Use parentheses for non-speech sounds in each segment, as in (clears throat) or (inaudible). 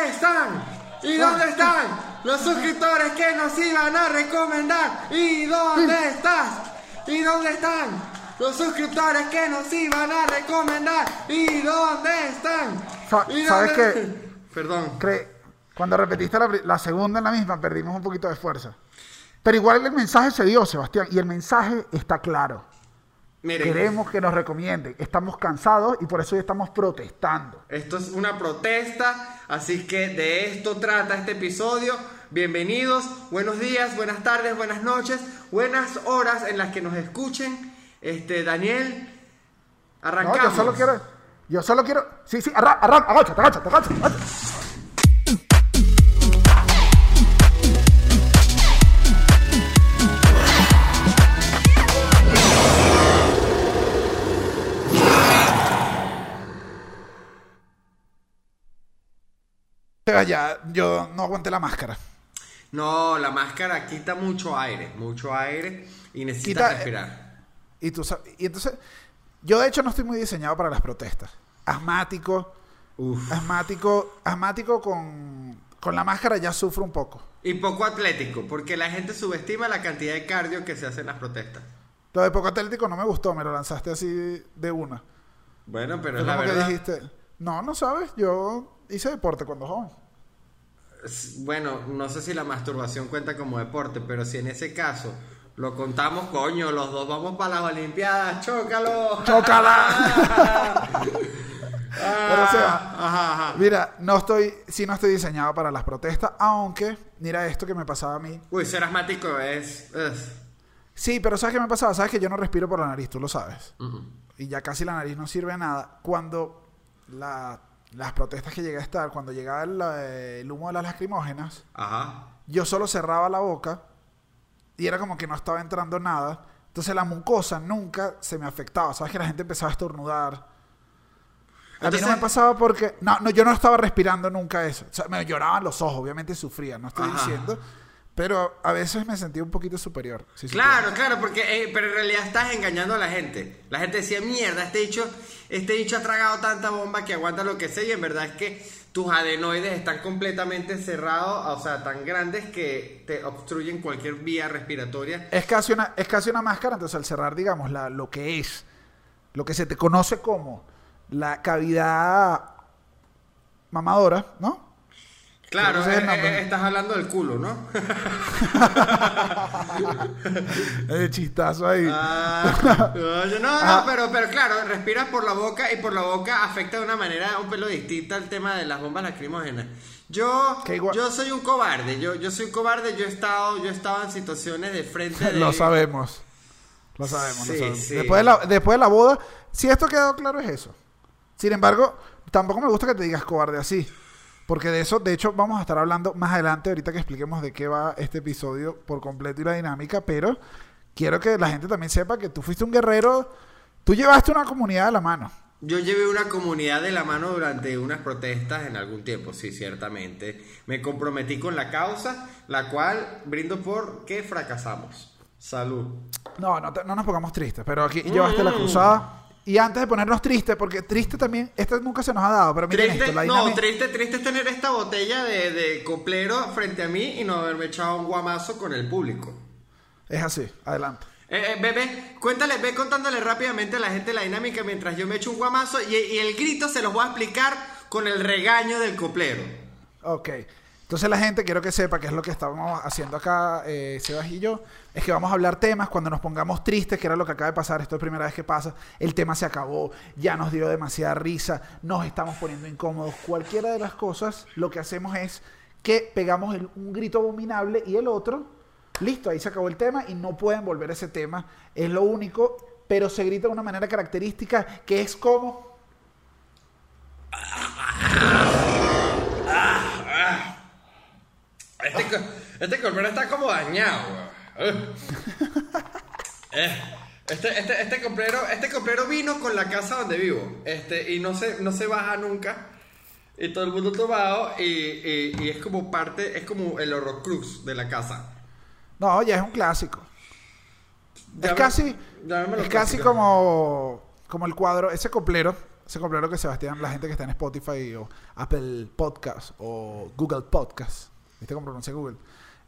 dónde están? ¿Y dónde están los suscriptores que nos iban a recomendar? ¿Y dónde estás? ¿Y dónde están los suscriptores que nos iban a recomendar? ¿Y dónde están? Sa- ¿Y ¿sabes qué? Perdón. Cre- Cuando repetiste la, pri- la segunda en la misma, perdimos un poquito de fuerza. Pero igual el mensaje se dio, Sebastián, y el mensaje está claro. Miren, Queremos que nos recomienden. Estamos cansados y por eso hoy estamos protestando. esto es una protesta, así que de esto trata este episodio. Bienvenidos, buenos días, buenas tardes, buenas noches, buenas horas en las que nos escuchen. Este, Daniel, No, arrancamos. yo solo quiero. Yo solo quiero. Sí, sí, arranca, arranca, agáchate, agáchate, agáchate, agáchate. Ya, yo no aguanté la máscara. No, la máscara quita mucho aire, mucho aire y necesitas Quita- respirar. Y, tú, y entonces, yo de hecho no estoy muy diseñado para las protestas. Asmático, Uf. asmático, asmático con, con la máscara ya sufro un poco. Y poco atlético, porque la gente subestima la cantidad de cardio que se hace en las protestas. Lo de poco atlético no me gustó, me lo lanzaste así de una. Bueno, pero es la como que verdad. dijiste, no, no sabes, yo hice deporte cuando joven. Bueno, no sé si la masturbación cuenta como deporte, pero si en ese caso lo contamos, coño, los dos vamos para las Olimpiadas, chócalo. ¡Chócala! (laughs) Pero se va. Ajá, ajá. Mira, no estoy, sí no estoy diseñado para las protestas, aunque, mira esto que me pasaba a mí. Uy, ser asmático es. es- Sí, pero ¿sabes qué me pasaba? Sabes que yo no respiro por la nariz, tú lo sabes. Y ya casi la nariz no sirve de nada. Cuando la- las protestas que llegué a estar, cuando llegaba el, eh, el humo de las lacrimógenas, Ajá. yo solo cerraba la boca y era como que no estaba entrando nada. Entonces la mucosa nunca se me afectaba. Sabes que la gente empezaba a estornudar. A mí Entonces- no me pasaba porque... No, no, yo no estaba respirando nunca eso. O sea, me lloraban los ojos, obviamente sufría, no estoy Ajá. diciendo. Pero a veces me sentía un poquito superior. si Claro, claro, porque eh, pero en realidad estás engañando a la gente. La gente decía, mierda, este dicho, este dicho ha tragado tanta bomba que aguanta lo que sea y en verdad es que tus adenoides están completamente cerrados, o sea, tan grandes que te obstruyen cualquier vía respiratoria. Es casi una, es casi una máscara, entonces al cerrar, digamos, la, lo que es, lo que se te conoce como la cavidad mamadora, ¿no? Claro, eh, eh, estás hablando del culo, ¿no? (laughs) El chistazo ahí. Ah, no, no, Ajá. pero, pero claro, respiras por la boca y por la boca afecta de una manera un pelo distinta el tema de las bombas lacrimógenas. Yo, yo soy un cobarde, yo, yo soy un cobarde, yo he estado, yo he estado en situaciones de frente (laughs) de... lo sabemos. Lo sabemos, lo sabemos. sí. Después, de la, después de la boda, si esto quedó claro es eso. Sin embargo, tampoco me gusta que te digas cobarde así. Porque de eso, de hecho, vamos a estar hablando más adelante, ahorita que expliquemos de qué va este episodio por completo y la dinámica, pero quiero que la gente también sepa que tú fuiste un guerrero, tú llevaste una comunidad de la mano. Yo llevé una comunidad de la mano durante unas protestas en algún tiempo, sí, ciertamente. Me comprometí con la causa, la cual brindo por que fracasamos. Salud. No, no, te- no nos pongamos tristes, pero aquí llevaste la cruzada. Y antes de ponernos tristes, porque triste también, esta nunca se nos ha dado, pero miren Triste, esto, la no, triste, triste es tener esta botella de, de coplero frente a mí y no haberme echado un guamazo con el público. Es así, adelante. Eh, eh, ve, cuéntale, ve contándole rápidamente a la gente la dinámica mientras yo me echo un guamazo y, y el grito se los voy a explicar con el regaño del coplero. Ok. Entonces la gente, quiero que sepa que es lo que estábamos haciendo acá, eh, Sebas y yo, es que vamos a hablar temas cuando nos pongamos tristes, que era lo que acaba de pasar, esto es la primera vez que pasa, el tema se acabó, ya nos dio demasiada risa, nos estamos poniendo incómodos, cualquiera de las cosas, lo que hacemos es que pegamos un grito abominable y el otro, listo, ahí se acabó el tema y no pueden volver a ese tema, es lo único, pero se grita de una manera característica que es como... Este, este está como dañado. (laughs) Eh, Este, este, este coplero, este coplero vino con la casa donde vivo. Este, y no se, no se baja nunca. Y todo el mundo tomado. Y, y- y es como parte, es como el horrocrux de la casa. No, ya es un clásico. es casi, es casi como, como el cuadro, ese coplero ese coplero que Sebastián, la gente que está en Spotify o Apple Podcast o Google Podcast, ¿viste cómo pronuncia Google?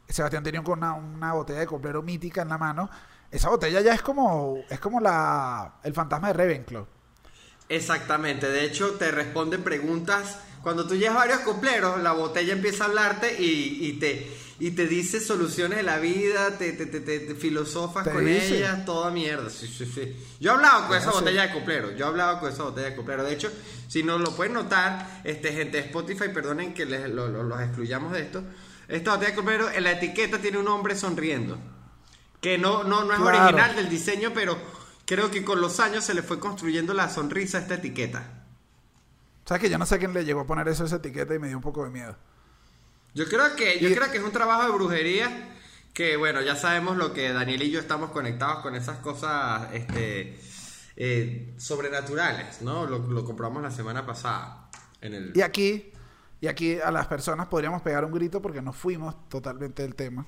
Sebastián tenía una, una botella de coplero mítica en la mano. Esa botella ya es como, es como la, el fantasma de Ravenclaw. Exactamente, de hecho te responde preguntas. Cuando tú llevas varios copleros, la botella empieza a hablarte y, y te, y te dice soluciones de la vida, te, te, te, te- filosofas con dice. ellas, toda mierda. Sí, sí, sí. Yo he hablado con esa botella de coplero, yo he hablado con esa botella de coplero. De hecho, si no lo pueden notar, este, gente de Spotify, perdonen que les, lo- lo- los excluyamos de esto. Esta botella de en la etiqueta tiene un hombre sonriendo. Que no, no, no es Claro. original del diseño, pero creo que con los años se le fue construyendo la sonrisa a esta etiqueta. ¿Sabes que yo no sé quién le llegó a poner eso a esa etiqueta y me dio un poco de miedo? Yo creo que, yo Y- creo que es un trabajo de brujería que bueno, ya sabemos lo que Daniel y yo estamos conectados con esas cosas este eh, sobrenaturales, ¿no? Lo, lo comprobamos la semana pasada en el Y aquí, y aquí a las personas podríamos pegar un grito porque nos fuimos totalmente del tema.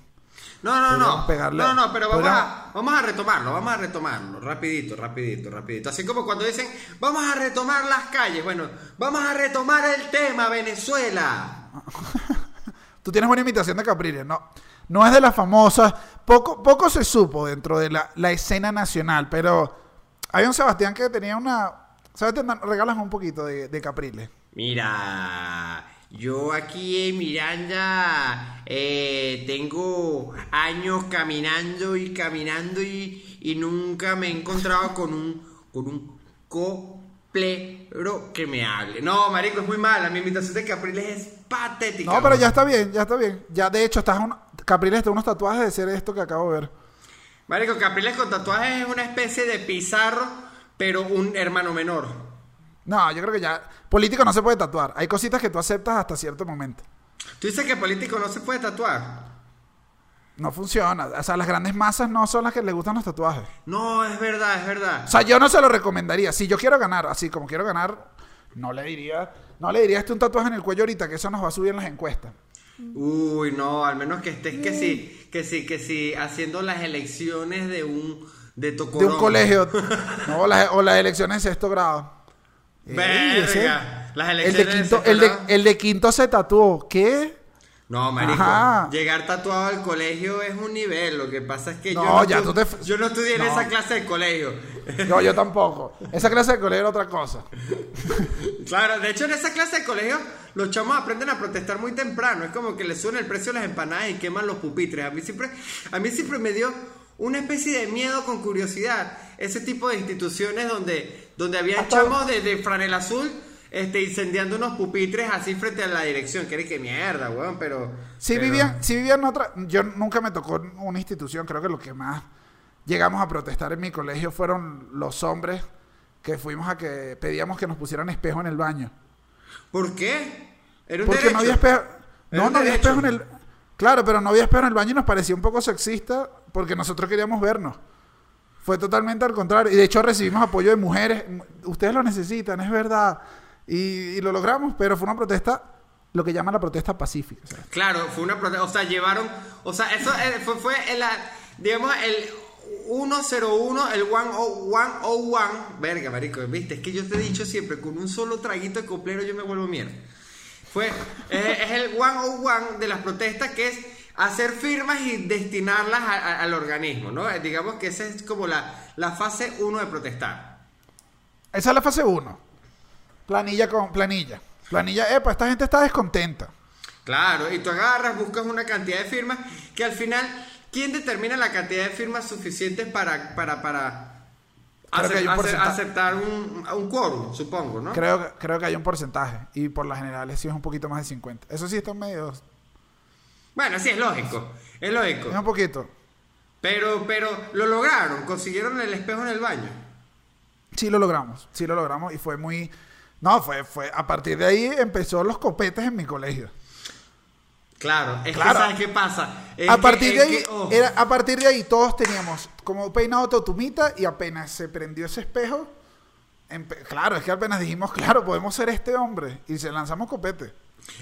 No, no, no. pegarle- No, no, pero vamos podríamos- a, vamos a retomarlo, vamos a retomarlo, rapidito, rapidito, rapidito. Así como cuando dicen, vamos a retomar las calles, bueno, vamos a retomar el tema Venezuela. (laughs) Tú tienes buena imitación de Capriles, no. No es de las famosas. Poco, poco se supo dentro de la, la escena nacional, pero hay un Sebastián que tenía una. Sebastián, dan- regalas un poquito de, de Capriles. Mira, yo aquí en Miranda eh, tengo años caminando y caminando y, y nunca me he encontrado con un con un coplero que me hable. No, marico, es muy mala. Mi imitación de Capriles es patética. No, pero ya está bien, ya está bien. Ya de hecho, estás un, Capriles está unos tatuajes de ser esto que acabo de ver. Marico, Capriles con tatuajes es una especie de pizarro, pero un hermano menor. No, yo creo que ya. Político no se puede tatuar. Hay cositas que tú aceptas hasta cierto momento. Tú dices que político no se puede tatuar. No funciona. O sea, las grandes masas no son las que les gustan los tatuajes. No, es verdad, es verdad. O sea, yo no se lo recomendaría. Si yo quiero ganar, así como quiero ganar, no le diría, no le diría este un tatuaje en el cuello ahorita, que eso nos va a subir en las encuestas. Uy, no, al menos que estés que sí, que sí, que sí, haciendo las elecciones de un de De un colegio. (laughs) No, o las, o las elecciones de sexto grado. Verga, las el elecciones de, de quinto, sexto el, de, grado. el de quinto se tatuó. ¿Qué? No, marico, Ajá. llegar tatuado al colegio es un nivel, lo que pasa es que yo, No, ya tú te- yo no estudié en No. esa clase de colegio. (laughs) No, yo tampoco. Esa clase de colegio era otra cosa. (laughs) Claro, de hecho en esa clase de colegio los chamos aprenden a protestar muy temprano. Es como que le suben el precio de las empanadas y queman los pupitres. A mí siempre, a mí siempre me dio una especie de miedo con curiosidad ese tipo de instituciones donde, donde había chamos de, de franel azul este, incendiando unos pupitres así frente a la dirección. Que que mierda, weón, pero... Si pero- vivían, si vivían en otra, yo nunca me tocó una institución, creo que lo que más llegamos a protestar en mi colegio fueron los hombres que fuimos a que pedíamos que nos pusieran espejo en el baño. ¿Por qué? Era un Porque derecho. no había espejo. No, no había espejo en el. Claro, pero no había espejo en el baño y nos parecía un poco sexista porque nosotros queríamos vernos. Fue totalmente al contrario. Y de hecho recibimos apoyo de mujeres. Ustedes lo necesitan, es verdad. Y, y lo logramos, pero fue una protesta, lo que llaman la protesta pacífica. Claro, fue una protesta, o sea, llevaron, o sea, eso eh, fue, fue el, ah, digamos, el 101, el 101, verga, marico, viste, es que yo te he dicho siempre, con un solo traguito de coplero yo me vuelvo mierda. Fue, eh, es el 101 de las protestas que es hacer firmas y destinarlas a- a- al organismo, ¿no? Eh, Digamos que esa es como la, la fase 1 de protestar. Esa es la fase 1. Planilla con planilla. Planilla, epa, esta gente está descontenta. Claro, y tú agarras, buscas una cantidad de firmas que al final, ¿quién determina la cantidad de firmas suficientes para, para, para un aceptar un, un quórum, supongo, ¿no? Creo, que- creo que hay un porcentaje. Y por las generales sí es un poquito más de 50. Eso sí está medio. Bueno, sí, es lógico, es lógico. Es un poquito. Pero, pero lo lograron, consiguieron el espejo en el baño. Sí lo logramos, sí lo logramos y fue muy... No, fue, fue, a partir de ahí empezó los copetes en mi colegio. Claro, es Claro. que ¿sabes qué pasa? Es a que- partir de ahí, que, oh, era, a partir de ahí todos teníamos como peinado totumita y apenas se prendió ese espejo, claro, es que apenas dijimos, claro, podemos ser este hombre y se lanzamos copete.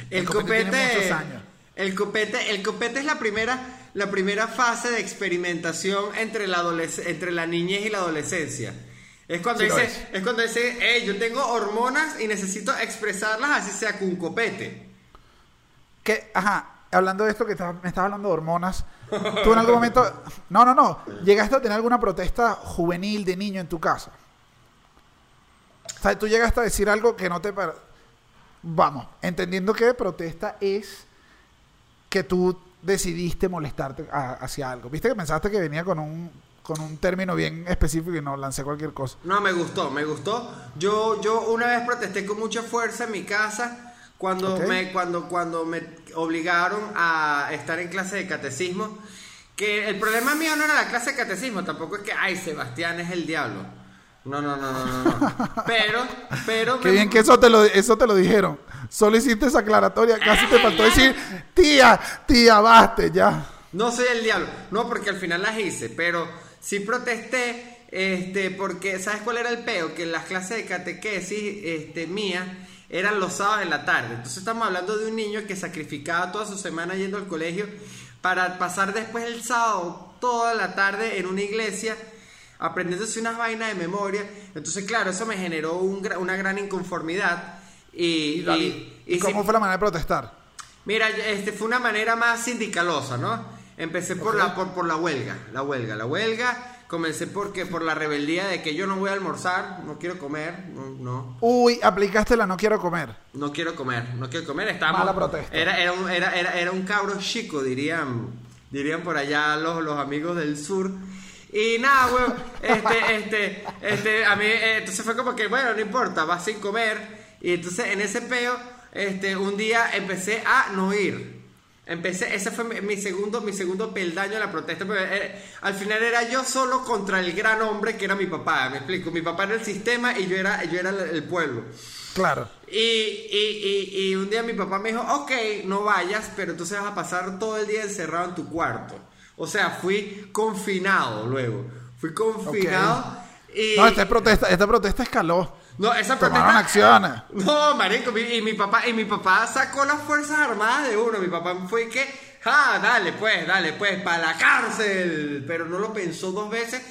el copete copete, tiene muchos años. El copete, el copete es la primera, la primera fase de experimentación entre la entre la niñez y la adolescencia. Es cuando Sí dice, es. es. cuando dice, hey, yo tengo hormonas y necesito expresarlas así sea con un copete. Que, ajá, hablando de esto que me estás hablando de hormonas, tú en algún momento, no, no, no, llegaste a tener alguna protesta juvenil de niño en tu casa. O sea, tú llegaste a decir algo que no te... Vamos, entendiendo que protesta es que tú decidiste molestarte a- hacia algo. Viste que pensaste que venía con un, con un término bien específico y no lancé cualquier cosa. No, me gustó, me gustó. Yo, yo una vez protesté con mucha fuerza en mi casa cuando, me, cuando, cuando me obligaron a estar en clase de catecismo. Que el problema mío no era la clase de catecismo, tampoco es que, ay, Sebastián es el diablo. No, no, no, no, no. (laughs) Pero, pero... Qué me- bien que eso te lo, eso te lo dijeron. Solo hiciste esa aclaratoria. Casi te faltó decir, tía, tía, baste ya. No soy el diablo. No, porque al final las hice, pero sí protesté, este, porque, ¿sabes cuál era el peo? Que las clases de catequesis, este, mía, eran los sábados en la tarde. Entonces estamos hablando de un niño que sacrificaba toda su semana yendo al colegio para pasar después el sábado toda la tarde en una iglesia aprendiéndose unas vainas de memoria. Entonces, claro, eso me generó un una gran inconformidad. Y, Y, David, y- ¿y y ¿Cómo fue la manera de protestar? Mira, este fue una manera más sindicalosa, ¿no? Empecé por la por, por la huelga, la huelga, la huelga. Comencé porque por la rebeldía de que yo no voy a almorzar, no quiero comer, no, no, Uy, aplicaste la no quiero comer. no quiero comer, no quiero comer. Estábamos, Mala protesta. Era, era, un, era, era, era un cabro chico, dirían, dirían por allá los, los amigos del sur. Y nada, weón, este, este, este, a mí, eh, entonces fue como que, bueno, no importa, vas sin comer. Y entonces en ese peo, este, un día empecé a no ir. Empecé, ese fue mi, mi segundo, mi segundo peldaño de la protesta. Pero, eh, al final era yo solo contra el gran hombre que era mi papá. Me explico. Mi papá era el sistema y yo era, yo era el, el pueblo. Claro. Y, y, y, y un día mi papá me dijo, ok, no vayas, pero entonces vas a pasar todo el día encerrado en tu cuarto. O sea, fui confinado luego. Fui confinado y... No, esta protesta, esta protesta escaló. No, esa protesta- acciones. (laughs) No, marico, mi- y mi papá, y mi papá sacó las fuerzas armadas de uno. Mi papá fue que, ah, dale pues, dale pues, para la cárcel. Pero no lo pensó dos veces.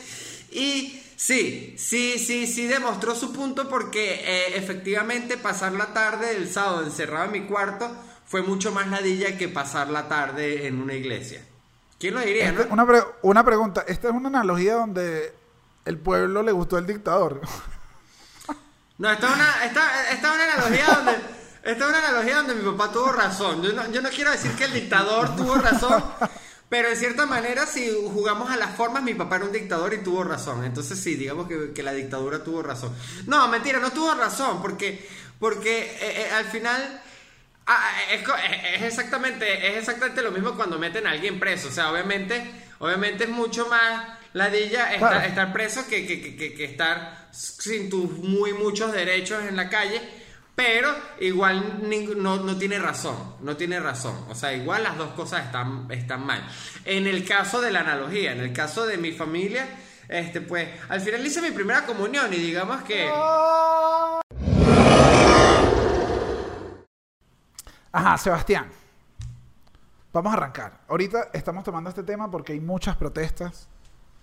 Y sí, sí, sí, sí demostró su punto porque eh, efectivamente pasar la tarde del sábado encerrado en mi cuarto fue mucho más ladilla que pasar la tarde en una iglesia. ¿Quién lo diría, Este- no? una, pre- una pregunta. Esta es una analogía donde el pueblo le gustó el dictador. No, esta es una, esta, esta es una analogía donde. Esta es una analogía donde mi papá tuvo razón. Yo no, yo no quiero decir que el dictador tuvo razón, pero en cierta manera, si jugamos a las formas, mi papá era un dictador y tuvo razón. Entonces sí, digamos que, que la dictadura tuvo razón. No, mentira, no tuvo razón, porque, porque eh, eh, al final. Ah, es, co- es- es exactamente, es exactamente lo mismo cuando meten a alguien preso. O sea, obviamente, obviamente es mucho más ladilla estar, Claro. estar preso que, que- que- que- estar sin tus muy muchos derechos en la calle. Pero igual no, no tiene razón, no tiene razón. O sea, igual las dos cosas están, están mal. En el caso de la analogía, en el caso de mi familia, este pues, al final hice mi primera comunión y digamos que... Ajá, Sebastián. Vamos a arrancar. Ahorita estamos tomando este tema porque hay muchas protestas.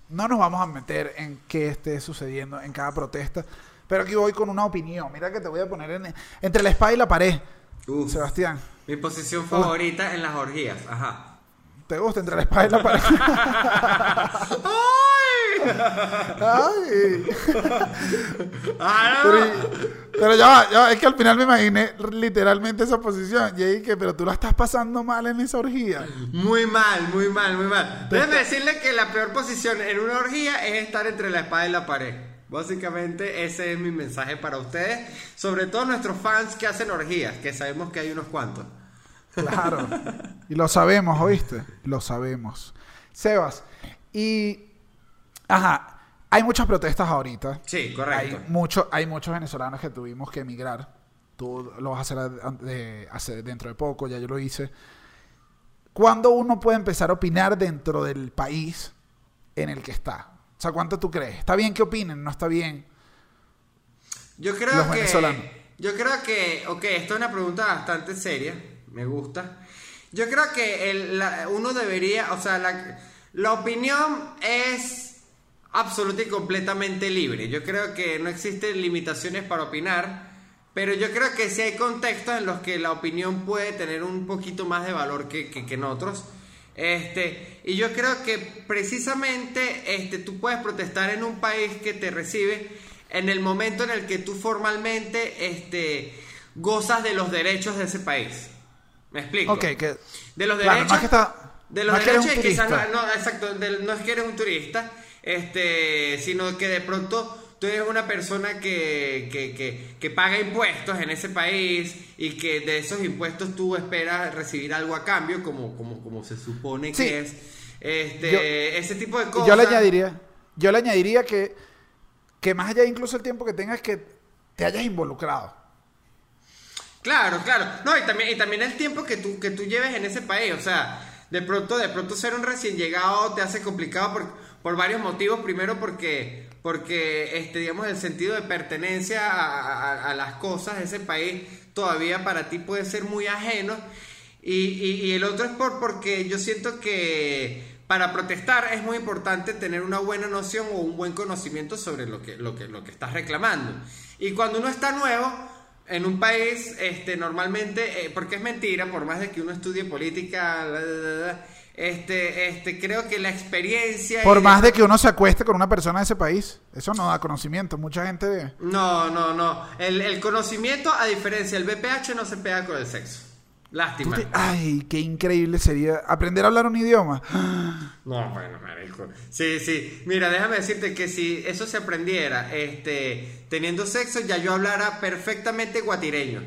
No nos vamos a meter en qué esté sucediendo en cada protesta. Pero aquí voy con una opinión. Mira que te voy a poner en- entre la espada y la pared. Uf, Sebastián, mi posición favorita en las orgías, ajá. ¿te gusta entre la espada y la pared? (laughs) Ay. Ah, Pero, ya va, ya va, es que al final me imaginé literalmente esa posición. Y ahí que, pero tú la estás pasando mal en esa orgía. Muy mal, muy mal, muy mal. Déjeme decirle que la peor posición en una orgía es estar entre la espada y la pared. Básicamente ese es mi mensaje para ustedes, sobre todo nuestros fans que hacen orgías, que sabemos que hay unos cuantos. Claro. (laughs) Y lo sabemos, ¿oíste? Lo sabemos. Sebas, y. Ajá. Hay muchas protestas ahorita. Sí, correcto. Hay, mucho, hay muchos venezolanos que tuvimos que emigrar. Tú lo vas a hacer, a- de- hacer dentro de poco, ya yo lo hice. ¿Cuándo uno puede empezar a opinar dentro del país en el que está? O sea, ¿cuánto tú crees? ¿Está bien que opinen? ¿No está bien? Yo creo Los que. venezolanos. Yo creo que. Ok, esto es una pregunta bastante seria. Me gusta. Yo creo que el- la- uno debería. O sea, la, la opinión es absoluta y completamente libre. Yo creo que no existen limitaciones para opinar, pero yo creo que sí hay contextos en los que la opinión puede tener un poquito más de valor que, que, que en otros. Este, y yo creo que precisamente este, tú puedes protestar en un país que te recibe en el momento en el que tú formalmente este, gozas de los derechos de ese país. ¿Me explico? Ok, que... De los Claro, derechos. es que está- de los derechos quizás no, no, exacto, del- no es que eres un turista, este, sino que de pronto tú eres una persona que, que, que, que paga impuestos en ese país y que de esos impuestos tú esperas recibir algo a cambio, como, como, como se supone Sí. que es. Este, Yo- ese tipo de cosas. yo le añadiría, yo le añadiría que, que más allá incluso el tiempo que tengas que te hayas involucrado. Claro, claro. No, y también, y también el tiempo que tú, que tú lleves en ese país. O sea, de pronto, de pronto ser un recién llegado te hace complicado por, por varios motivos. Primero porque, porque este, digamos, el sentido de pertenencia a, a- a las cosas de ese país todavía para ti puede ser muy ajeno. Y, y- y el otro es por, porque yo siento que para protestar es muy importante tener una buena noción o un buen conocimiento sobre lo que, lo que, lo que estás reclamando. Y cuando uno está nuevo, en un país, este, normalmente, eh, porque es mentira, por más de que uno estudie política, la, la, la, la, este, este, creo que la experiencia... Por más de que uno se acueste con una persona de ese país. Eso no da conocimiento. Mucha gente... No, no, no. El, el conocimiento, a diferencia del BPH, no se pega con el sexo. Lástima. te- ay, qué increíble sería aprender a hablar un idioma. No, bueno, marico. Sí, sí. Mira, déjame decirte que si eso se aprendiera, este, teniendo sexo, ya yo hablara perfectamente guatireño.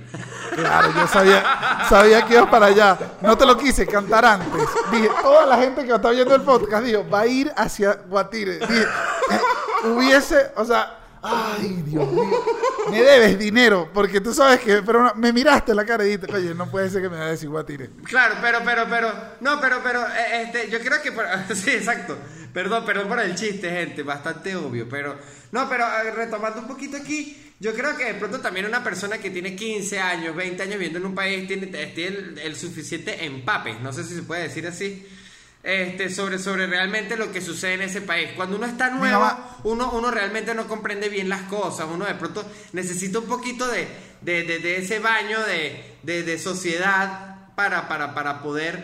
Claro, yo sabía, sabía que ibas para allá. No te lo quise cantar antes. Dije, toda la gente que está viendo el podcast dijo, va a ir hacia Guatire. Dije, eh, hubiese, o sea, ay, Dios mío. Me debes dinero, porque tú sabes que, pero no- me miraste la cara y dijiste, oye, no puede ser que me a decir Guatire. Claro, pero, pero, pero, no, pero, pero, eh, este, yo creo que, por- (laughs) sí, exacto. Perdón, perdón por el chiste, gente, bastante obvio, pero, no, pero eh, retomando un poquito aquí, yo creo que de pronto también una persona que tiene 15 años, 20 años viviendo en un país tiene, tiene el, el suficiente empape, no sé si se puede decir así, este, sobre, sobre realmente lo que sucede en ese país. Cuando uno está nuevo, uno, uno realmente no comprende bien las cosas, uno de pronto necesita un poquito de, de, de- de ese baño de, de- de sociedad para, para, para poder,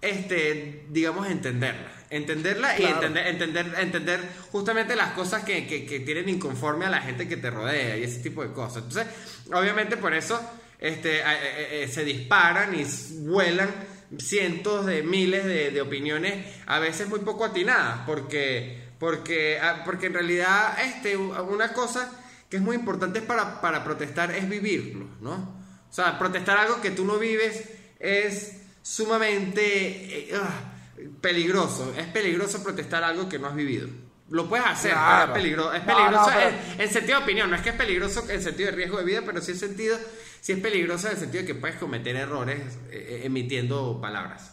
este, digamos, entenderla. Entenderla y Claro. entender, entender, entender justamente las cosas que, que, que tienen inconforme a la gente que te rodea y ese tipo de cosas. Entonces, obviamente por eso este, a- eh, eh, se disparan y vuelan cientos de miles de, de opiniones, a veces muy poco atinadas, porque, porque, ah, porque en realidad este, una cosa que es muy importante para, para protestar es vivirlo, ¿no? O sea, protestar algo que tú no vives es sumamente eh, ah, peligroso. Es peligroso protestar algo que no has vivido. Lo puedes hacer, Claro. pero es peligroso. Es No, peligroso no, pero- en, en sentido de opinión. No es que es peligroso en sentido de riesgo de vida, pero sí en sentido, sí es peligroso en el sentido de que puedes cometer errores eh, eh, emitiendo palabras.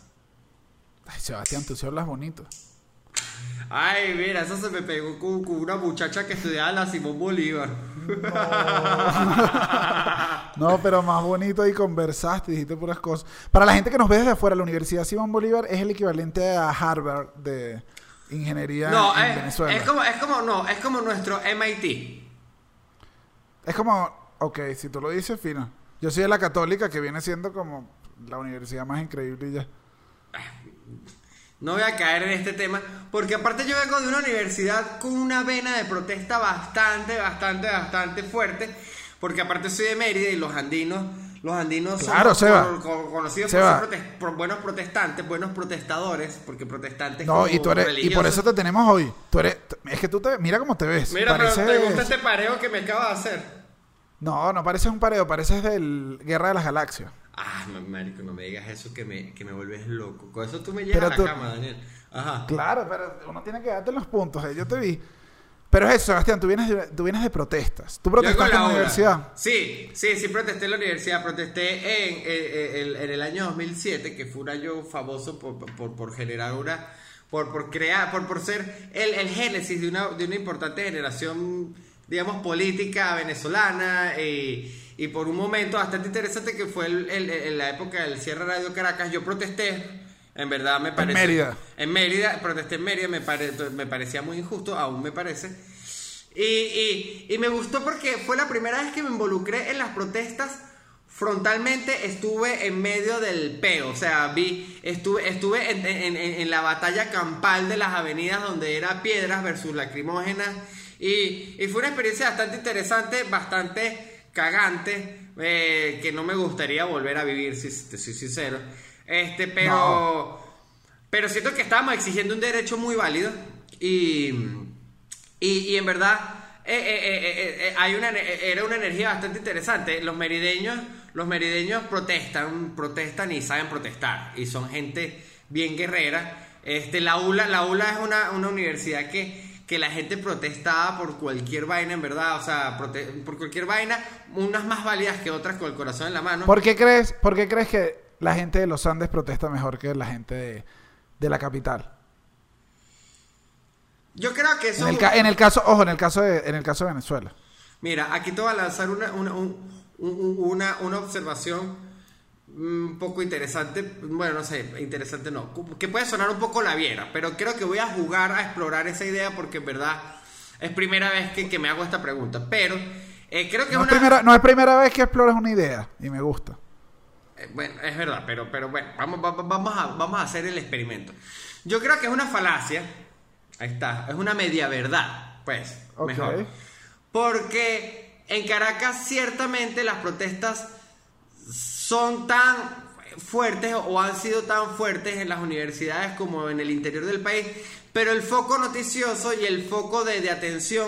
Ay, Sebastián, tú hablas bonito. Ay, mira, eso se me pegó con, con una muchacha que estudiaba la Simón Bolívar. (laughs) No, pero más bonito y conversaste, dijiste puras cosas. Para la gente que nos ve desde afuera, la Universidad Simón Bolívar es el equivalente a Harvard de ingeniería No, en es, Venezuela. es como, es como, no, es como nuestro MIT. Es como, ok, si tú lo dices, fino. Yo soy de la católica, que viene siendo como la universidad más increíble y ya. No voy a caer en este tema, porque aparte yo vengo de una universidad con una vena de protesta bastante, bastante, bastante fuerte, porque aparte soy de Mérida y los andinos, los andinos Claro, son Seba. conocidos Seba. por ser protes- por buenos protestantes, buenos protestadores, porque protestantes No, y tú eres, y por religiosos. eso te tenemos hoy. Tú eres, es que tú te, mira cómo te ves. Mira, Pareces- pero te gusta este pareo que me acaba de hacer. No, no pareces un pareo, pareces del Guerra de las Galaxias. Ah, marico, no me digas eso que me, que me vuelves loco. Con eso tú me Pero llevas a la tú- cama, Daniel. Ajá. Claro, pero uno tiene que darte los puntos, eh, yo te vi. Pero es eso, Sebastián, tú vienes de, tú vienes de protestas. Tú protestaste en la universidad. Sí, sí, sí protesté en la universidad. Protesté en, eh, el, en el año 2007, que fue un año famoso por, por, por generar una... Por, por crear, por, por ser el, el génesis de una, de una importante generación, digamos, política venezolana y, y por un momento bastante interesante que fue el- el- el- en la época del cierre Radio Caracas, yo protesté En verdad me parece. Mérida. En Mérida, protesté en Mérida, me, pare- me parecía muy injusto, aún me parece. Y, y- y me gustó porque fue la primera vez que me involucré en las protestas frontalmente. Estuve en medio del peo, o sea, vi, estuve, estuve en, en- en- en la batalla campal de las avenidas donde era piedras versus lacrimógenas. Y, y fue una experiencia bastante interesante, bastante cagante, eh, que no me gustaría volver a vivir, si te soy sincero. Este, pero. Pero siento que estábamos exigiendo un derecho muy válido y, y, y en verdad eh, eh, eh, hay una, era una energía bastante interesante. Los merideños, los merideños protestan, protestan y saben protestar y son gente bien guerrera. Este, la ULA, la ULA es una, una universidad que, que la gente protestaba por cualquier vaina, en verdad, o sea, por cualquier vaina, unas más válidas que otras con el corazón en la mano. ¿Por qué crees, por qué crees que la gente de los Andes protesta mejor que la gente de, de la capital? Yo creo que eso En el, en el caso, ojo, en el caso de, en el caso de Venezuela. Mira, aquí te voy a lanzar una, una, un- un- una, una observación un poco interesante. Bueno, no sé, interesante no. Que puede sonar un poco la viera, pero creo que voy a jugar a explorar esa idea porque en verdad es primera vez que, que me hago esta pregunta. Pero eh, creo que No es es, una. primera, no es primera vez que exploras una idea y me gusta. Eh, Bueno, es verdad, pero, pero bueno, vamos, va- va- vamos, a, vamos a hacer el experimento. Yo creo que es una falacia. Ahí está, es una media verdad, pues, mejor. Porque en Caracas ciertamente las protestas son tan fuertes o han sido tan fuertes en las universidades como en el interior del país, pero el foco noticioso y el foco de, de atención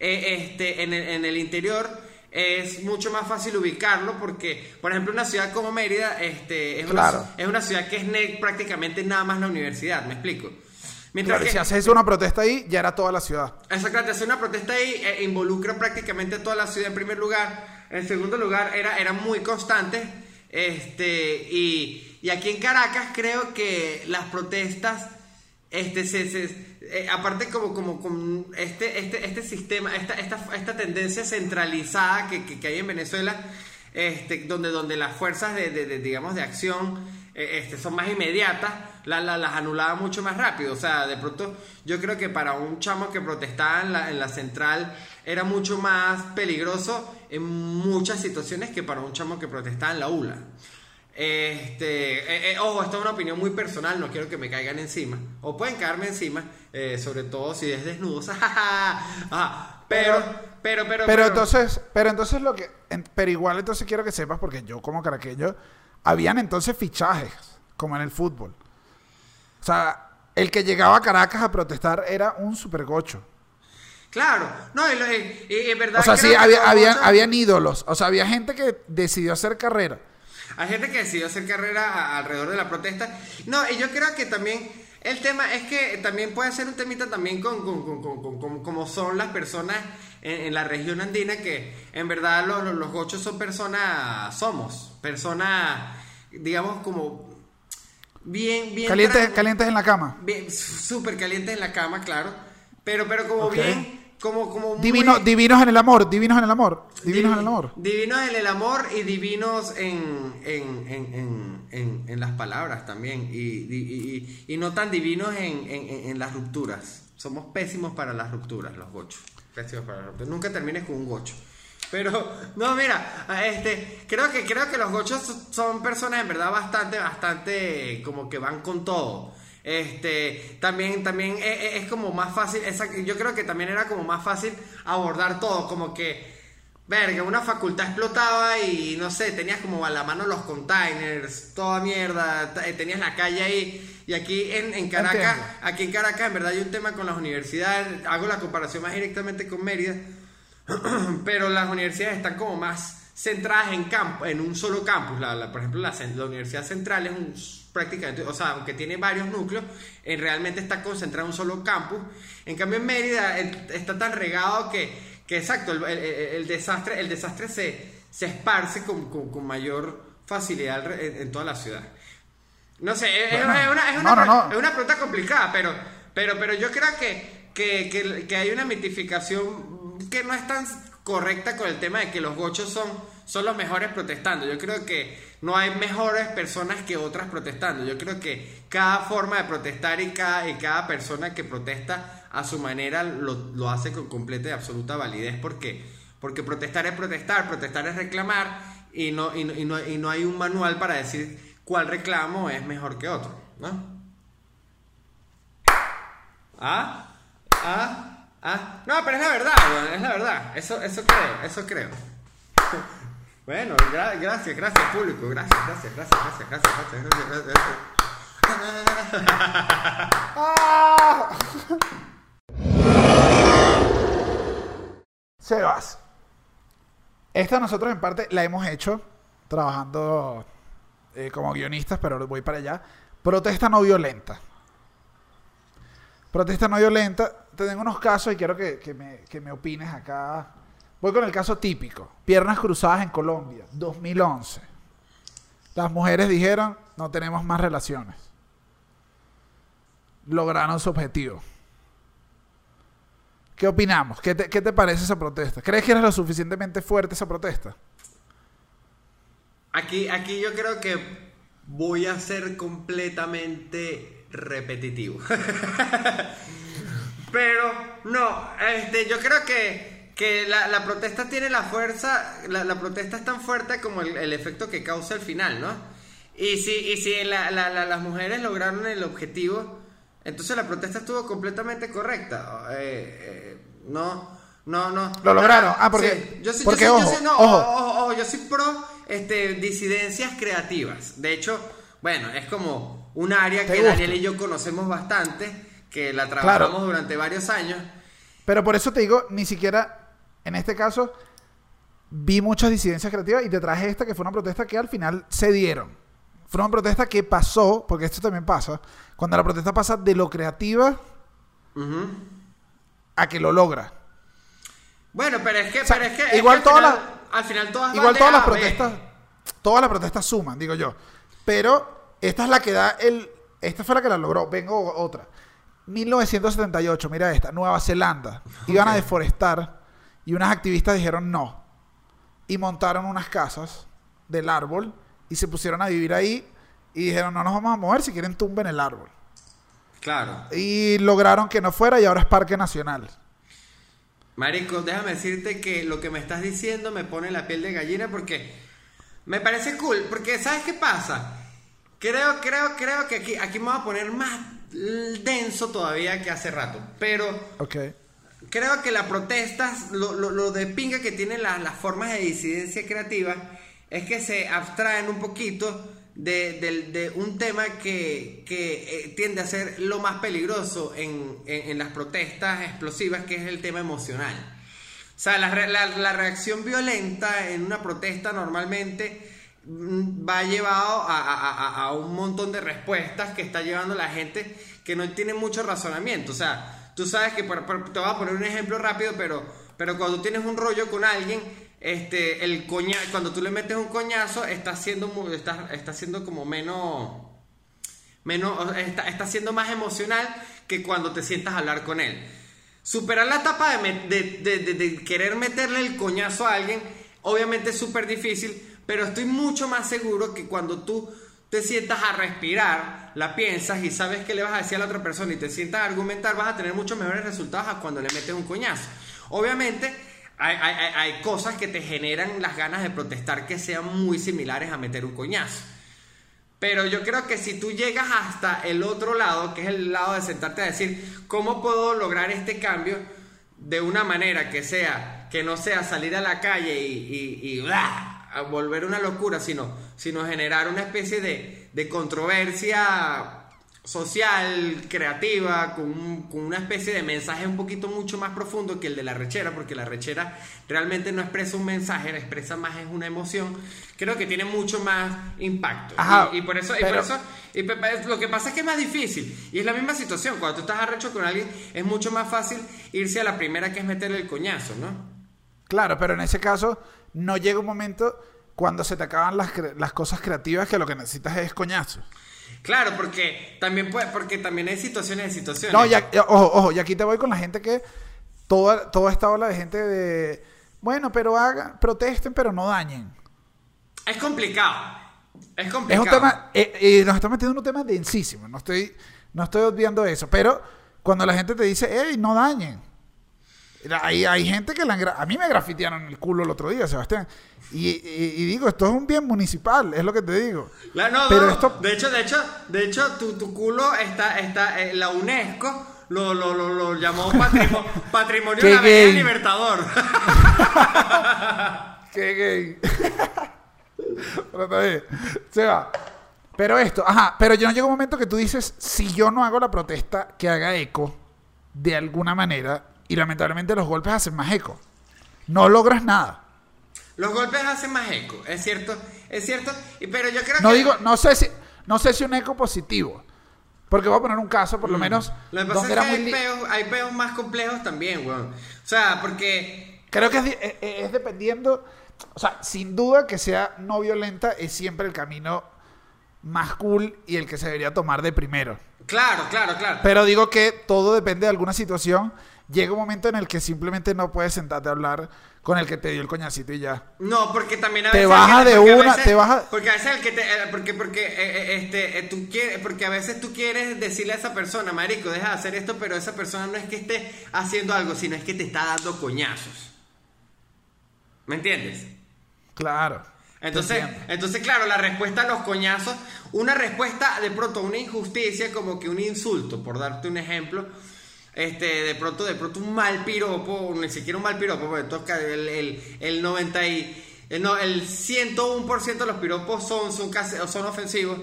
eh, este, en, el, en el interior es mucho más fácil ubicarlo porque, por ejemplo, una ciudad como Mérida este, es, Claro. una, es una ciudad que es ne- prácticamente nada más la universidad, ¿me explico? Mientras Claro, que- si haces una protesta ahí, ya era toda la ciudad. Exactamente, hacer una protesta ahí eh, involucra prácticamente toda la ciudad en primer lugar. En segundo lugar, era, era muy constante. Este, y, y aquí en Caracas creo que las protestas, este, se, se- eh, aparte como, como, como este, este, este sistema, esta, esta, esta tendencia centralizada que, que, hay en Venezuela, este, donde, donde las fuerzas de, de- digamos, de acción eh, este, son más inmediatas, la- la- las anulaba mucho más rápido. O sea, de pronto yo creo que para un chamo que protestaba en la, en la central era mucho más peligroso en muchas situaciones que para un chamo que protestaba en la ULA. Este, eh, eh, ojo, esta es una opinión muy personal, no quiero que me caigan encima. O pueden caerme encima, eh, sobre todo si es desnudo. (laughs) Ajá, pero, pero, pero, Pero entonces, pero entonces lo que, en- pero igual entonces quiero que sepas, porque yo como caraqueño, habían entonces fichajes, como en el fútbol. O sea, el que llegaba a Caracas a protestar era un supergocho. Claro, no, en verdad. O sea, sí, había, habían, habían ídolos. O sea, había gente que decidió hacer carrera. Hay gente que decidió hacer carrera a- alrededor de la protesta. No, y yo creo que también el tema es que también puede ser un temita también con, con, con, con- como son las personas en, en la región andina, que en verdad los, los, los gochos son personas, somos personas, digamos, como bien, bien... Calientes, calientes en la cama. bien, súper calientes en la cama, claro. Pero, pero como bien, como, como muy- Divino, divinos en el amor, divinos en el amor, divinos en el amor. Divinos en el amor y divinos en, en, en, en, en- las palabras también. Y, y- y- y no tan divinos en, en- en- en las rupturas. Somos pésimos para las rupturas, los gochos. Pésimos para las rupturas. Nunca termines con un gocho. Pero, (laughs) no, mira, este, creo que, creo que los gochos son personas en verdad bastante, bastante como que van con todo. Este, también, también es, es- es como más fácil, esa- yo creo que también era como más fácil abordar todo, como que, verga, una facultad explotaba y no sé, tenías como a la mano los containers, toda mierda, eh, tenías la calle ahí, y aquí en, en Caracas, Entiendo. aquí en Caracas en verdad hay un tema con las universidades, hago la comparación más directamente con Mérida, (clears throat) pero las universidades están como más centradas en campo, en un solo campus. La, la- por ejemplo, la, la Universidad Central es un prácticamente, o sea, aunque tiene varios núcleos, eh, realmente está concentrado en un solo campus. En cambio, en Mérida está tan regado que, que exacto, el, el- el- el desastre, el desastre se, se esparce con, con- con mayor facilidad en, en toda la ciudad. No sé, es, Bueno, es una, es, una, no, no, pre- no. es una pregunta complicada, pero, pero, pero yo creo que, que, que- que hay una mitificación que no es tan correcta con el tema de que los gochos son, son los mejores protestando. Yo creo que, no hay mejores personas que otras protestando. Yo creo que cada forma de protestar y cada, y cada persona que protesta a su manera lo, lo hace con completa y absoluta validez porque, porque protestar es protestar, protestar es reclamar y no, y, no, y, no, y no hay un manual para decir cuál reclamo es mejor que otro, ¿no? ¿Ah? ¿Ah? ¿Ah? No, pero es la verdad, es la verdad. Eso, eso creo, eso creo. Bueno, gra- gracias, gracias público, gracias, gracias, gracias, gracias, gracias, gracias, gracias, gracias. ¡Ah! (laughs) Sebas. Esta nosotros en parte la hemos hecho trabajando eh, como guionistas, pero voy para allá. Protesta no violenta. Protesta no violenta. Te tengo unos casos y quiero que, que me, que me opines acá. Voy con el caso típico. Piernas cruzadas en Colombia, 2011. Las mujeres dijeron, no tenemos más relaciones. Lograron su objetivo. ¿Qué opinamos? ¿Qué te, qué te parece esa protesta? ¿Crees que era lo suficientemente fuerte esa protesta? Aquí, aquí yo creo que voy a ser completamente repetitivo. (laughs) Pero no, este, yo creo que, que la, la protesta tiene la fuerza, la, la protesta es tan fuerte como el, el efecto que causa al final, ¿no? Y si, y si la- la- la- las mujeres lograron el objetivo, entonces la protesta estuvo completamente correcta. Eh, eh, no, no, no. Lo lograron. Ah, porque- Sí, yo sí- yo porque, yo ojo, sí- no, ojo. ojo, ojo, yo soy pro este, disidencias creativas. De hecho, bueno, es como un área ¿Te que gusta? Daniel y yo conocemos bastante, que la trabajamos Claro. durante varios años. Pero por eso te digo, ni siquiera en este caso vi muchas disidencias creativas y te traje esta que fue una protesta que al final se dieron. Fue una protesta que pasó, porque esto también pasa, cuando la protesta pasa de lo creativa a que lo logra. Bueno, pero es que, sea, pero es que, es igual que al, todas final, al final todas Igual todas las protestas, todas las protestas suman, digo yo. Pero esta es la que da el, esta fue la que la logró. Vengo otra. 1978, mira esta, Nueva Zelanda. Iban a deforestar y unas activistas dijeron no. Y montaron unas casas del árbol y se pusieron a vivir ahí y dijeron no nos vamos a mover, si quieren tumben el árbol. Claro. Y lograron que no fuera y ahora es parque nacional. Marico, déjame decirte que lo que me estás diciendo me pone la piel de gallina porque me parece cool. Porque, ¿sabes qué pasa? Creo, creo, creo que aquí, aquí me voy a poner más denso todavía que hace rato. Pero Ok. Creo que las protestas, lo, lo, lo de pinga que tienen las, las formas de disidencia creativa, es que se abstraen un poquito de, del- de un tema que, que, eh, tiende a ser lo más peligroso en, en- las protestas explosivas, que es el tema emocional. O sea, la, la- la reacción violenta en una protesta normalmente mm, va llevado a, a- a- a un montón de respuestas que está llevando la gente que no tiene mucho razonamiento. O sea, tú sabes que, te voy a poner un ejemplo rápido, pero, pero cuando tienes un rollo con alguien, este, el cuando tú le metes un coñazo, está siendo, está, como menos menos está, está más emocional que cuando te sientas hablar con él. Superar la etapa de- de querer meterle el coñazo a alguien, obviamente es súper difícil, pero estoy mucho más seguro que cuando tú te sientas a respirar, la piensas y sabes qué le vas a decir a la otra persona y te sientas a argumentar, vas a tener muchos mejores resultados a cuando le metes un coñazo. Obviamente, hay, cosas que te generan las ganas de protestar que sean muy similares a meter un coñazo. Pero yo creo que si tú llegas hasta el otro lado, que es el lado de sentarte a decir, ¿cómo puedo lograr este cambio de una manera que sea, que no sea salir a la calle y, y. a volver una locura, sino, sino generar una especie de, de controversia social, creativa, con, un- con una especie de mensaje un poquito mucho más profundo que el de la rechera, porque la rechera realmente no expresa un mensaje, expresa más es una emoción, creo que tiene mucho más impacto. Ajá, y, y por eso, y por eso y lo que pasa es que es más difícil. Y es la misma situación. Cuando tú estás arrecho con alguien, es mucho más fácil irse a la primera que es meterle el coñazo, ¿no? Claro, pero en ese caso no llega un momento cuando se te acaban las, las cosas creativas que lo que necesitas es coñazo. Claro, porque también puede, porque también hay situaciones de situaciones. No, ya, ya- ojo, ojo, y aquí te voy con la gente que toda, toda esta ola de gente de bueno, pero hagan, protesten, pero no dañen. Es complicado. Es Es complicado. un tema, eh, eh, nos estamos metiendo en un tema densísimo, no estoy, no estoy obviando eso, pero cuando la gente te dice, hey, no dañen. Hay, hay gente que la engra- a mí me grafitearon el culo el otro día, Sebastián. Y, y- y digo, esto es un bien municipal, es lo que te digo. La- no, Pero no, esto- de hecho, de hecho, de hecho, tu, tu culo está, está, eh, la UNESCO lo, lo, lo, lo llamó patrimo- (laughs) patrimonio Qué de la Avenida. Libertador. (laughs) (laughs) Qué gay. pero está bien. Se va. Pero esto, ajá, pero yo no llega un momento que tú dices, si yo no hago la protesta que haga eco de alguna manera, y lamentablemente los golpes hacen más eco. No logras nada. Los golpes hacen más eco, es cierto, es cierto, pero yo creo No que... digo, no sé si, no sé si un eco positivo. Porque voy a poner un caso, por lo menos, Lo que pasa donde es era que muy hay li- peos, hay peos más complejos también, weón. O sea, porque... Creo que es, di- es- es dependiendo, o sea, sin duda que sea no violenta es siempre el camino más cool y el que se debería tomar de primero. Claro, claro, claro. Pero digo que todo depende de alguna situación. Llega un momento en el que simplemente no puedes sentarte a hablar con el que te dio el coñacito y ya. No, porque también a Te veces... baja el que- de una, veces- te baja- Porque a veces el que te... eh, Porque, porque, eh, eh, este, eh, tú quieres... Porque a veces tú quieres decirle a esa persona, marico, deja de hacer esto, pero esa persona no es que esté haciendo algo, sino es que te está dando coñazos. ¿Me entiendes? Claro. te Entonces, entonces, claro, la respuesta a los coñazos, una respuesta de pronto a una injusticia, como que un insulto, por darte un ejemplo, este, de pronto, de pronto un mal piropo, ni siquiera un mal piropo, porque toca el, el, el 90 y, el, no, el 101% de los piropos son, son, casi, son ofensivos.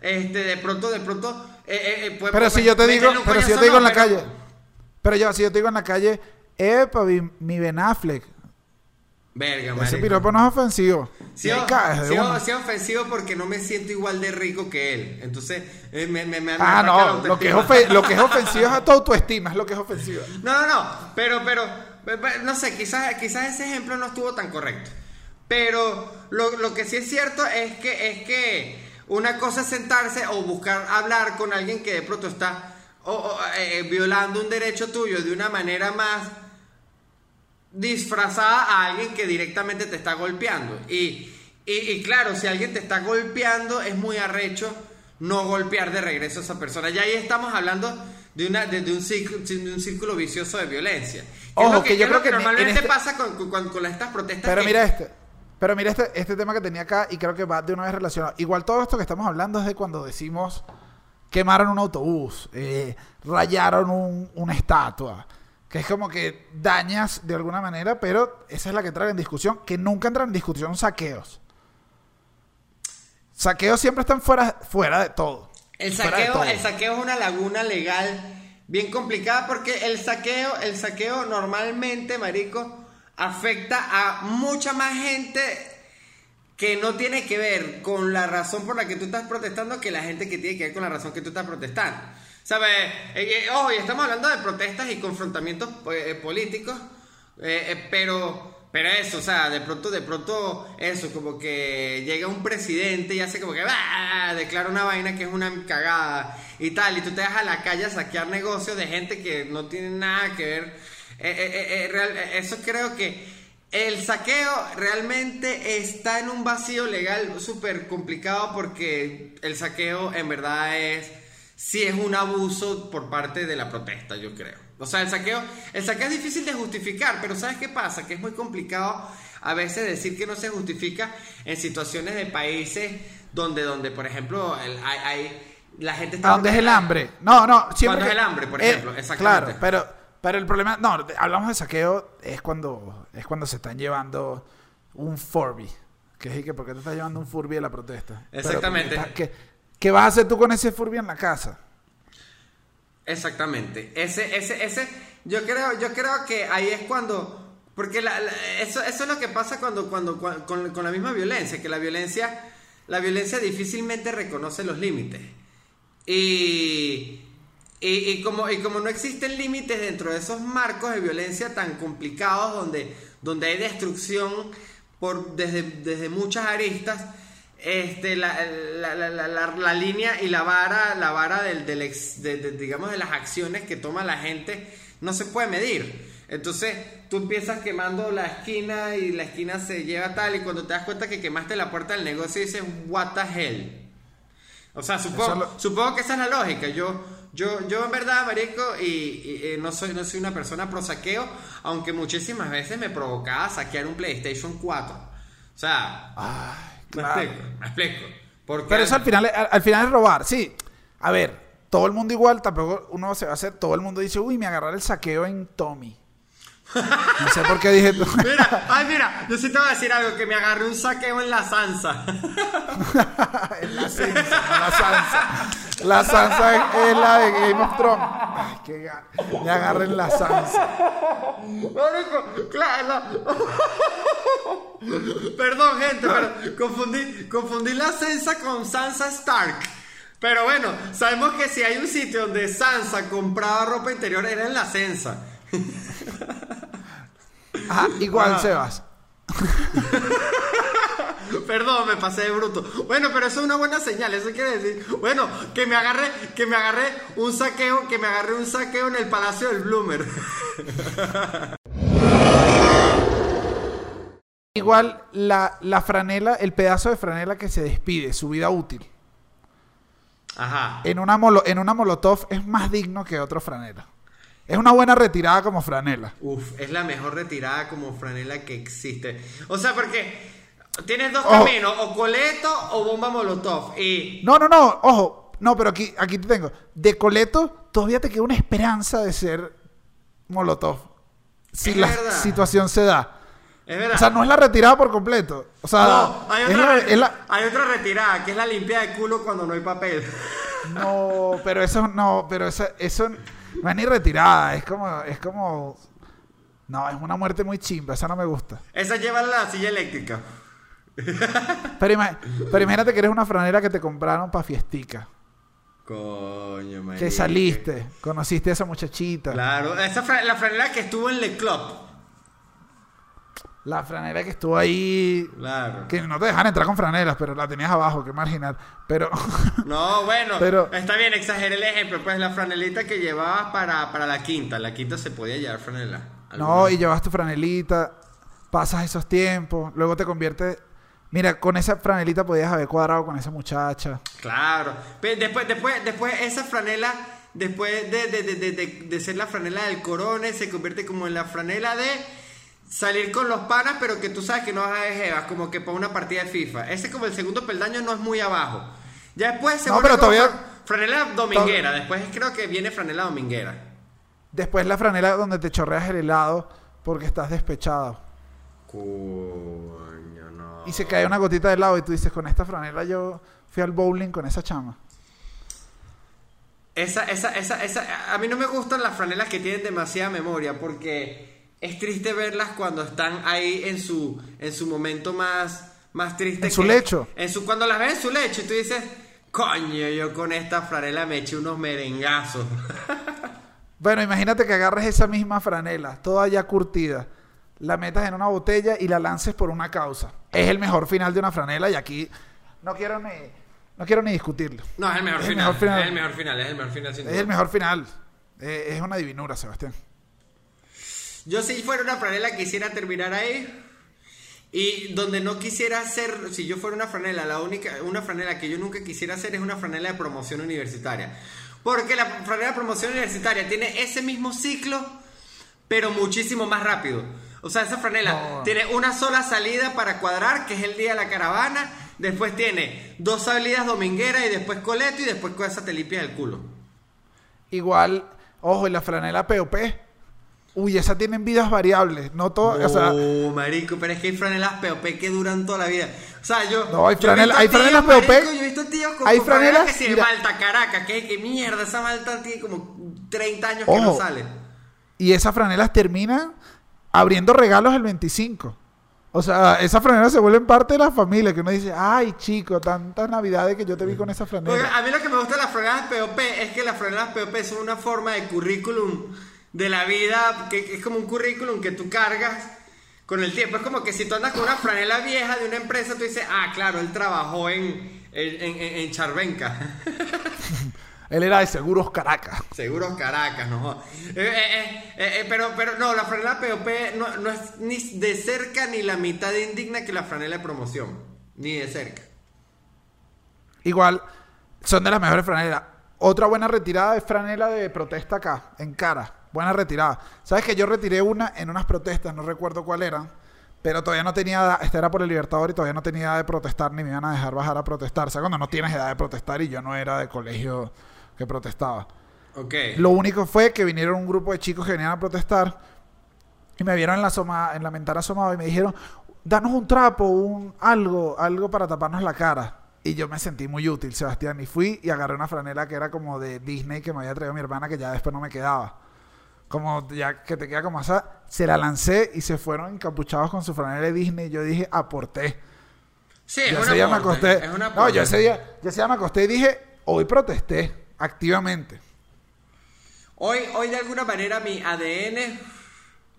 Este, de pronto, de pronto, eh, eh, eh, puede- Pero puede- si yo te digo, pero si yo te digo en la pero- calle, pero yo, si yo te digo en la calle, epa, mi, mi Ben Affleck, Verga, ese piropo no es ofensivo. Sí, o- caes sí, o- una. sí ofensivo porque no me siento igual de rico que él. Entonces, eh, me, me, me- me Ah, no, lo que, es autoestima. ofe- lo que es ofensivo es a tu autoestima, es lo que es ofensivo. No, no, no, pero, pero, pe- pe- no sé, quizás, quizás ese ejemplo no estuvo tan correcto. Pero lo, lo que sí es cierto es que, es que una cosa es sentarse o buscar hablar con alguien que de pronto está o- o, eh, violando un derecho tuyo de una manera más disfrazada a alguien que directamente te está golpeando. Y, y, y claro, si alguien te está golpeando, es muy arrecho no golpear de regreso a esa persona. Ya ahí estamos hablando de, una, de, de un, círculo, de un círculo vicioso de violencia. Que Ojo, es lo que que, yo es creo que en- normalmente en este- pasa con, con- con- estas protestas. Pero que- mira este. Pero mira este, este tema que tenía acá y creo que va de una vez relacionado. Igual todo esto que estamos hablando es de cuando decimos quemaron un autobús, eh, rayaron un- una estatua. Que es como que dañas de alguna manera, pero esa es la que trae en discusión, que nunca entran en discusión saqueos. Saqueos siempre están fuera, fuera de todo. El saqueo, todo. el saqueo es una laguna legal bien complicada porque el saqueo, el saqueo normalmente, marico, afecta a mucha más gente que no tiene que ver con la razón por la que tú estás protestando que la gente que tiene que ver con la razón que tú estás protestando. ¿Sabes? Eh, eh, ojo, y estamos hablando de protestas y confrontamientos eh, políticos, eh, eh, pero, pero eso, o sea, de pronto, de pronto, eso, como que llega un presidente y hace como que ¡bah! declara una vaina que es una cagada y tal, y tú te vas a la calle a saquear negocios de gente que no tiene nada que ver. Real- eso creo que el saqueo realmente está en un vacío legal súper complicado porque el saqueo en verdad es sí es un abuso por parte de la protesta, yo creo. O sea, el saqueo, el saqueo es difícil de justificar, pero ¿sabes qué pasa? Que es muy complicado a veces decir que no se justifica en situaciones de países donde, donde por ejemplo, el- hay, hay- la gente está... ¿A dónde es el hambre? No, no, siempre. Cuando es que- el hambre, por eh, ejemplo, exactamente. Claro, pero, pero el problema. No, de- hablamos de saqueo, es cuando, es cuando se están llevando un Furby. Que es que, ¿por qué te estás llevando un Furby a la protesta? Pero, Exactamente. ¿qué, qué- vas a hacer tú con ese Furby en la casa? Exactamente. Ese, ese, ese, yo creo, yo creo que ahí es cuando, porque eso, eso es lo que pasa cuando, cuando, cua- con, con la misma violencia, que la violencia, la violencia difícilmente reconoce los límites. Y, y, y como, y como no existen límites dentro de esos marcos de violencia tan complicados donde, donde hay destrucción por, desde, desde muchas aristas, este, la, la, la, la, línea y la vara, la vara del, del ex- de, de- digamos, de las acciones que toma la gente no se puede medir. Entonces tú empiezas quemando la esquina y la esquina se lleva tal y cuando te das cuenta que quemaste la puerta del negocio dices, what the hell. O sea, supongo, supongo que esa es la lógica. Yo, yo, yo en verdad, marico, y, eh, no, soy, no soy una persona pro saqueo, aunque muchísimas veces me provocaba saquear un PlayStation 4. O sea, me explico, me explico. Porque Pero eso al final, al, al final es robar, sí. A ver, todo el mundo igual, tampoco uno se va a hacer, todo el mundo dice, uy, me agarrar el saqueo en Tommy. No sé por qué dije. Mira, ay, mira, yo sí te voy a decir algo, que me agarré un saqueo en la Sansa. (laughs) en la Sansa, la Sansa. La Sansa es, la de Game of Thrones. Ay, qué ga- Me agarré en la Sansa. Claro. Perdón, gente, pero confundí, confundí la Sansa con Sansa Stark. Pero bueno, sabemos que si hay un sitio donde Sansa compraba ropa interior era en la Sansa. (laughs) Ajá, igual, Ajá. Sebas. (laughs) Perdón, me pasé de bruto. Bueno, pero eso es una buena señal. Eso quiere decir, bueno, que me agarré, que me agarré un saqueo, que me agarré un saqueo en el Palacio del Bloomer. (laughs) Igual la, la franela, el pedazo de franela que se despide, su vida útil. Ajá. En una, molo- en una molotov es más digno que otro franela. Es una buena retirada como franela. Uf, es la mejor retirada como franela que existe. O sea, porque tienes dos Ojo. caminos, o coleto o bomba molotov. Y No, no, no, ojo. No, pero aquí, aquí te tengo. De Coleto todavía te queda una esperanza de ser molotov. Si Es la verdad. situación se da. es verdad. O sea, no es la retirada por completo. O sea, No, hay es otra, la- re- es la- hay otra retirada, que es la limpia de culo cuando no hay papel. No, pero eso no, pero eso, eso no es ni retirada, es como, es como, no, es una muerte muy chimba, esa no me gusta. Esa lleva la silla eléctrica. Pero, ima- pero imagínate que eres una franela que te compraron para fiestica, Coño, que saliste, conociste a esa muchachita, Claro, esa fra- la franela que estuvo en Le Club. La franela que estuvo ahí, Claro. que no te dejan entrar con franelas, pero la tenías abajo, qué marginal, pero, (laughs) No, bueno, Pero- está bien, exageré el ejemplo. Pues la franelita que llevabas para, para la quinta. La quinta se podía llevar franela. no, y llevas tu franelita, pasas esos tiempos, luego te conviertes, mira, con esa franelita podías haber cuadrado con esa muchacha. Claro. Pe- Después, después, después esa franela, después de, de, de, de, de- de ser la franela del corone, se convierte como en la franela de salir con los panas, pero que tú sabes que no vas a jevas, como que para una partida de FIFA. Ese como el segundo peldaño no es muy abajo. Ya después se No, pero todavía- fra- franela dominguera. Después creo que viene franela dominguera. Después la franela donde te chorreas el helado porque estás despechado. Coño, no. Y se cae una gotita de helado y tú dices, con esta franela yo fui al bowling con esa chama. Esa, esa, esa, esa, a mí no me gustan las franelas que tienen demasiada memoria porque es triste verlas cuando están ahí en su, en su momento más, más triste. En su que- lecho. En su, cuando las ves en su lecho y tú dices, coño, yo con esta franela me eché unos merengazos. (laughs) Bueno, imagínate que agarres esa misma franela, toda ya curtida, la metas en una botella y la lances por una causa. Es el mejor final de una franela y aquí no quiero ni, no quiero ni discutirlo. No, es el mejor, Es el final, mejor final. Es el mejor final, es el mejor final sin Es duda. el mejor final. Eh, es una divinura, Sebastián. Yo si fuera una franela quisiera terminar ahí. Y donde no quisiera hacer, si yo fuera una franela, la única, una franela que yo nunca quisiera hacer es una franela de promoción universitaria. Porque la franela de promoción universitaria tiene ese mismo ciclo, pero muchísimo más rápido. O sea, esa franela No. tiene una sola salida para cuadrar, que es el día de la caravana. Después tiene dos salidas domingueras y después coleto y después con esa te limpias el culo. Igual, ojo, y la franela POP. Uy, esa tienen vidas variables. No todo, o sea, No, marico, pero es que hay franelas POP que duran toda la vida. O sea, yo. No, hay visto hay tíos, franelas marico, POP. Yo he visto tíos con, Hay con franelas franelas, que de. Malta Caracas. Que, que mierda, esa Malta tiene como 30 años que no sale. y esas franelas terminan abriendo regalos el 25. O sea, esas franelas se vuelven parte de la familia. Que uno dice, ay, chico, tantas navidades que yo te vi con esa Porque franela. a mí lo que me gusta de las franelas POP es que las franelas POP son una forma de currículum de la vida, que es como un currículum que tú cargas con el tiempo. Es como que si tú andas con una franela vieja de una empresa, tú dices, ah, claro, él trabajó en, en, en, en Charvenca. (laughs) Él era de Seguros Caracas. Seguros Caracas, no. Eh, eh, eh, pero, pero no, la franela POP no, no es ni de cerca ni la mitad de indigna que la franela de promoción. Ni de cerca. Igual, son de las mejores franelas. Otra buena retirada es franela de protesta acá, en cara. Buena retirada. ¿Sabes que yo retiré una en unas protestas? No recuerdo cuál era. Pero todavía no tenía edad, esta era por el Libertador y todavía no tenía edad de protestar ni me iban a dejar bajar a protestar. O sea, cuando no tienes edad de protestar y yo no era de colegio que protestaba. Ok. Lo único fue que vinieron un grupo de chicos que venían a protestar y me vieron en la, asoma- en la ventana asomado y me dijeron, danos un trapo, un algo, algo para taparnos la cara. Y yo me sentí muy útil, Sebastián, y fui y agarré una franela que era como de Disney que me había traído mi hermana que ya después no me quedaba. Como ya que te queda como esa, se la lancé y se fueron encapuchados con su franela de Disney. Y yo dije, aporté. Sí, es Yo una ese día me acosté. Es una No, yo ese día, yo ese día me acosté y dije, hoy protesté activamente. Hoy, hoy de alguna manera mi ADN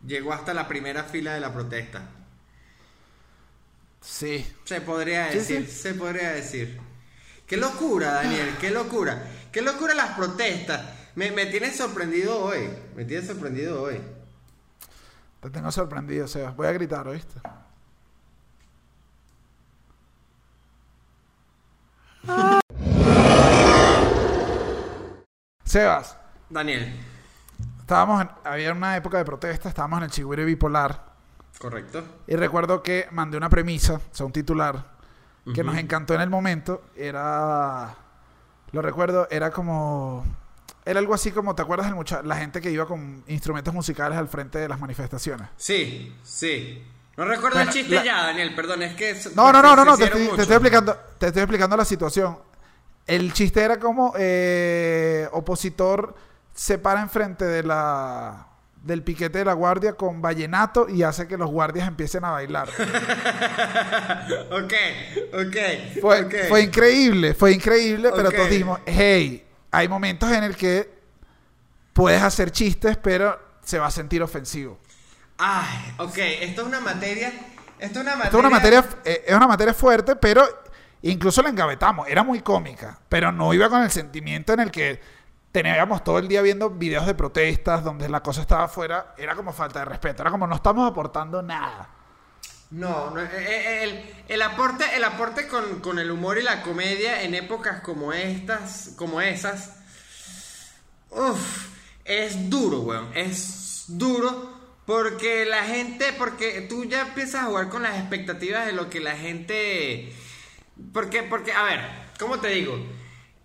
llegó hasta la primera fila de la protesta. Sí. Se podría Sí, decir, sí. se podría decir. Qué locura, Daniel, qué locura. Qué locura las protestas. Me, me tienes sorprendido hoy. Me tienes sorprendido hoy. Te tengo sorprendido, Sebas. Voy a gritar, ¿oíste? Sebas, Daniel, estábamos en- había una época de protesta, estábamos en el Chigüire bipolar correcto. y recuerdo que mandé una premisa, o sea, un titular que nos encantó en el momento, era lo recuerdo, era como era algo así como, ¿te acuerdas mucha la gente que iba con instrumentos musicales al frente de las manifestaciones? Sí, sí. No recuerdo Bueno, el chiste la- ya, Daniel, perdón, es que... No, no, no, no, no, te estoy, te mucho. estoy explicando, te estoy explicando la situación. El chiste era como eh, opositor se para enfrente de la del piquete de la guardia con vallenato y hace que los guardias empiecen a bailar. (laughs) Ok, ok. Fue, ok. fue increíble, fue increíble, pero Ok. todos dijimos, hey, hay momentos en el que puedes hacer chistes, pero se va a sentir ofensivo. Ay, ok, esto es una materia... Esto es una materia... Esto es una materia, eh, es una materia fuerte, pero incluso la engavetamos. Era muy cómica, pero no iba con el sentimiento en el que teníamos todo el día viendo videos de protestas donde la cosa estaba afuera. Era como falta de respeto. Era como no estamos aportando nada. No, no, eh, eh, el, el aporte, el aporte con, con el humor y la comedia en épocas como estas, como esas, uf, es duro, weón, es duro porque la gente, porque tú ya empiezas a jugar con las expectativas de lo que la gente, porque, porque, a ver, ¿cómo te digo?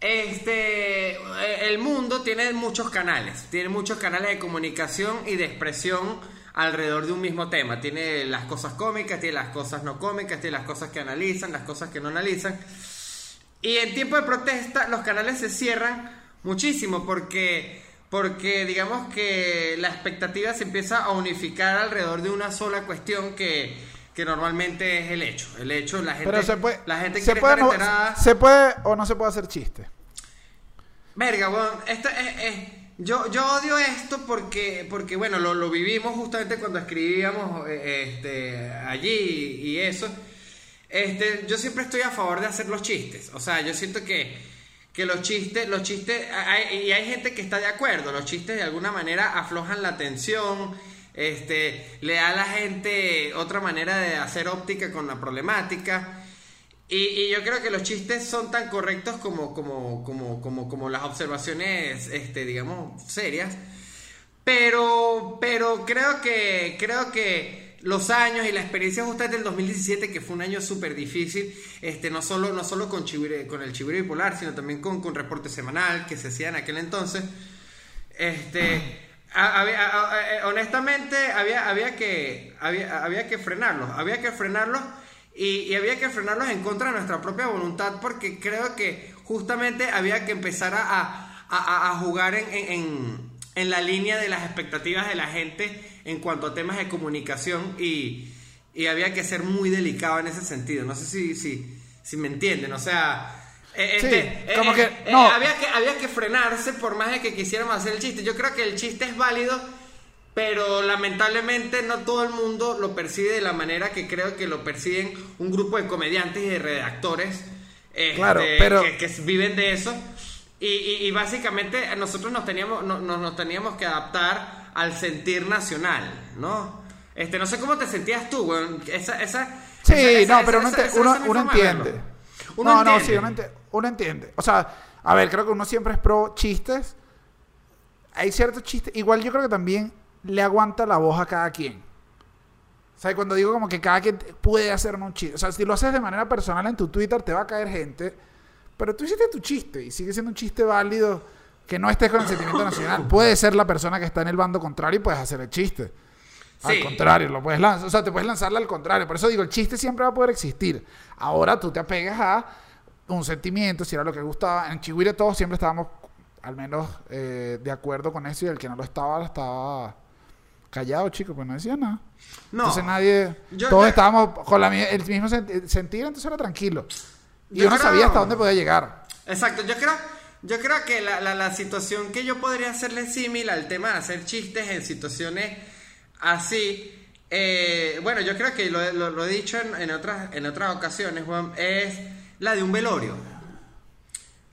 Este, eh, el mundo tiene muchos canales, tiene muchos canales de comunicación y de expresión alrededor de un mismo tema. Tiene las cosas cómicas, tiene las cosas no cómicas, tiene las cosas que analizan, las cosas que no analizan. Y en tiempo de protesta los canales se cierran muchísimo porque, porque digamos que la expectativa se empieza a unificar alrededor de una sola cuestión que, que normalmente es el hecho. El hecho, la gente, Pero se puede, la gente se puede, estar no- enterada. se puede o no se puede hacer chiste. Verga, weón, esto es- es- yo, yo odio esto porque, porque bueno, lo, lo vivimos justamente cuando escribíamos eh, este, allí y, eso. Este, yo siempre estoy a favor de hacer los chistes. O sea, yo siento que, que los chistes, los chistes, hay- y hay gente que está de acuerdo, los chistes de alguna manera aflojan la tensión, este, le da a la gente otra manera de hacer óptica con la problemática. Y, y yo creo que los chistes son tan correctos como, como, como, como, como las observaciones, este, digamos, serias. Pero, pero creo que, creo que los años y la experiencia justamente del 2017, que fue un año súper difícil, este, no solo, no solo con, Chibure- con el Chibure Bipolar, sino también con, con reporte semanal que se hacía en aquel entonces. Este, a- a- a- eh, honestamente, había, había, que, había, había que frenarlos, había que frenarlos y, y había que frenarlos en contra de nuestra propia voluntad porque creo que justamente había que empezar a, a- a- a jugar en, en- en- la línea de las expectativas de la gente en cuanto a temas de comunicación y, y había que ser muy delicado en ese sentido. No sé si, si, si me entienden, o sea... eh, Sí, este, como que- eh, no. había que había que frenarse por más de que quisiéramos hacer el chiste. Yo creo que el chiste es válido, pero lamentablemente no todo el mundo lo percibe de la manera que creo que lo perciben un grupo de comediantes y de redactores este, Claro, pero- que, que viven de eso. Y, y- y básicamente nosotros nos teníamos, no- no- nos teníamos que adaptar al sentir nacional, ¿no? Este, no sé cómo te sentías tú, weón. Esa, esa, Sí, esa- no, pero esa- esa- uno- uno de entiende. Uno no, no, entiende. sí, uno, uno entiende. O sea, a ver, creo que uno siempre es pro chistes. Hay ciertos chistes. Igual yo creo que también le aguanta la voz a cada quien. O sea, cuando digo como que cada quien puede hacer un chiste. O sea, si lo haces de manera personal en tu Twitter, te va a caer gente. Pero tú hiciste tu chiste y sigue siendo un chiste válido que no estés con el sentimiento nacional. (laughs) Puede ser la persona que está en el bando contrario y puedes hacer el chiste. Al Sí. contrario, lo puedes lanzar. O sea, te puedes lanzarle al contrario. Por eso digo, el chiste siempre va a poder existir. Ahora tú te apegas a un sentimiento, si era lo que gustaba. En Chihuire todos siempre estábamos, al menos, eh, de acuerdo con eso. Y el que no lo estaba, estaba callado, chico, pues no decía nada. No. Entonces nadie. Yo- todos yo- estábamos con la, el mismo senti- sentir, entonces era tranquilo. Y Yo creo- sabía hasta dónde podía llegar. Exacto, yo creo, yo creo que la, la- la situación que yo podría hacerle símil al tema de hacer chistes en situaciones así, eh, bueno, yo creo que lo, lo- lo he dicho en, en otras, en otras ocasiones, Juan, es la de un velorio.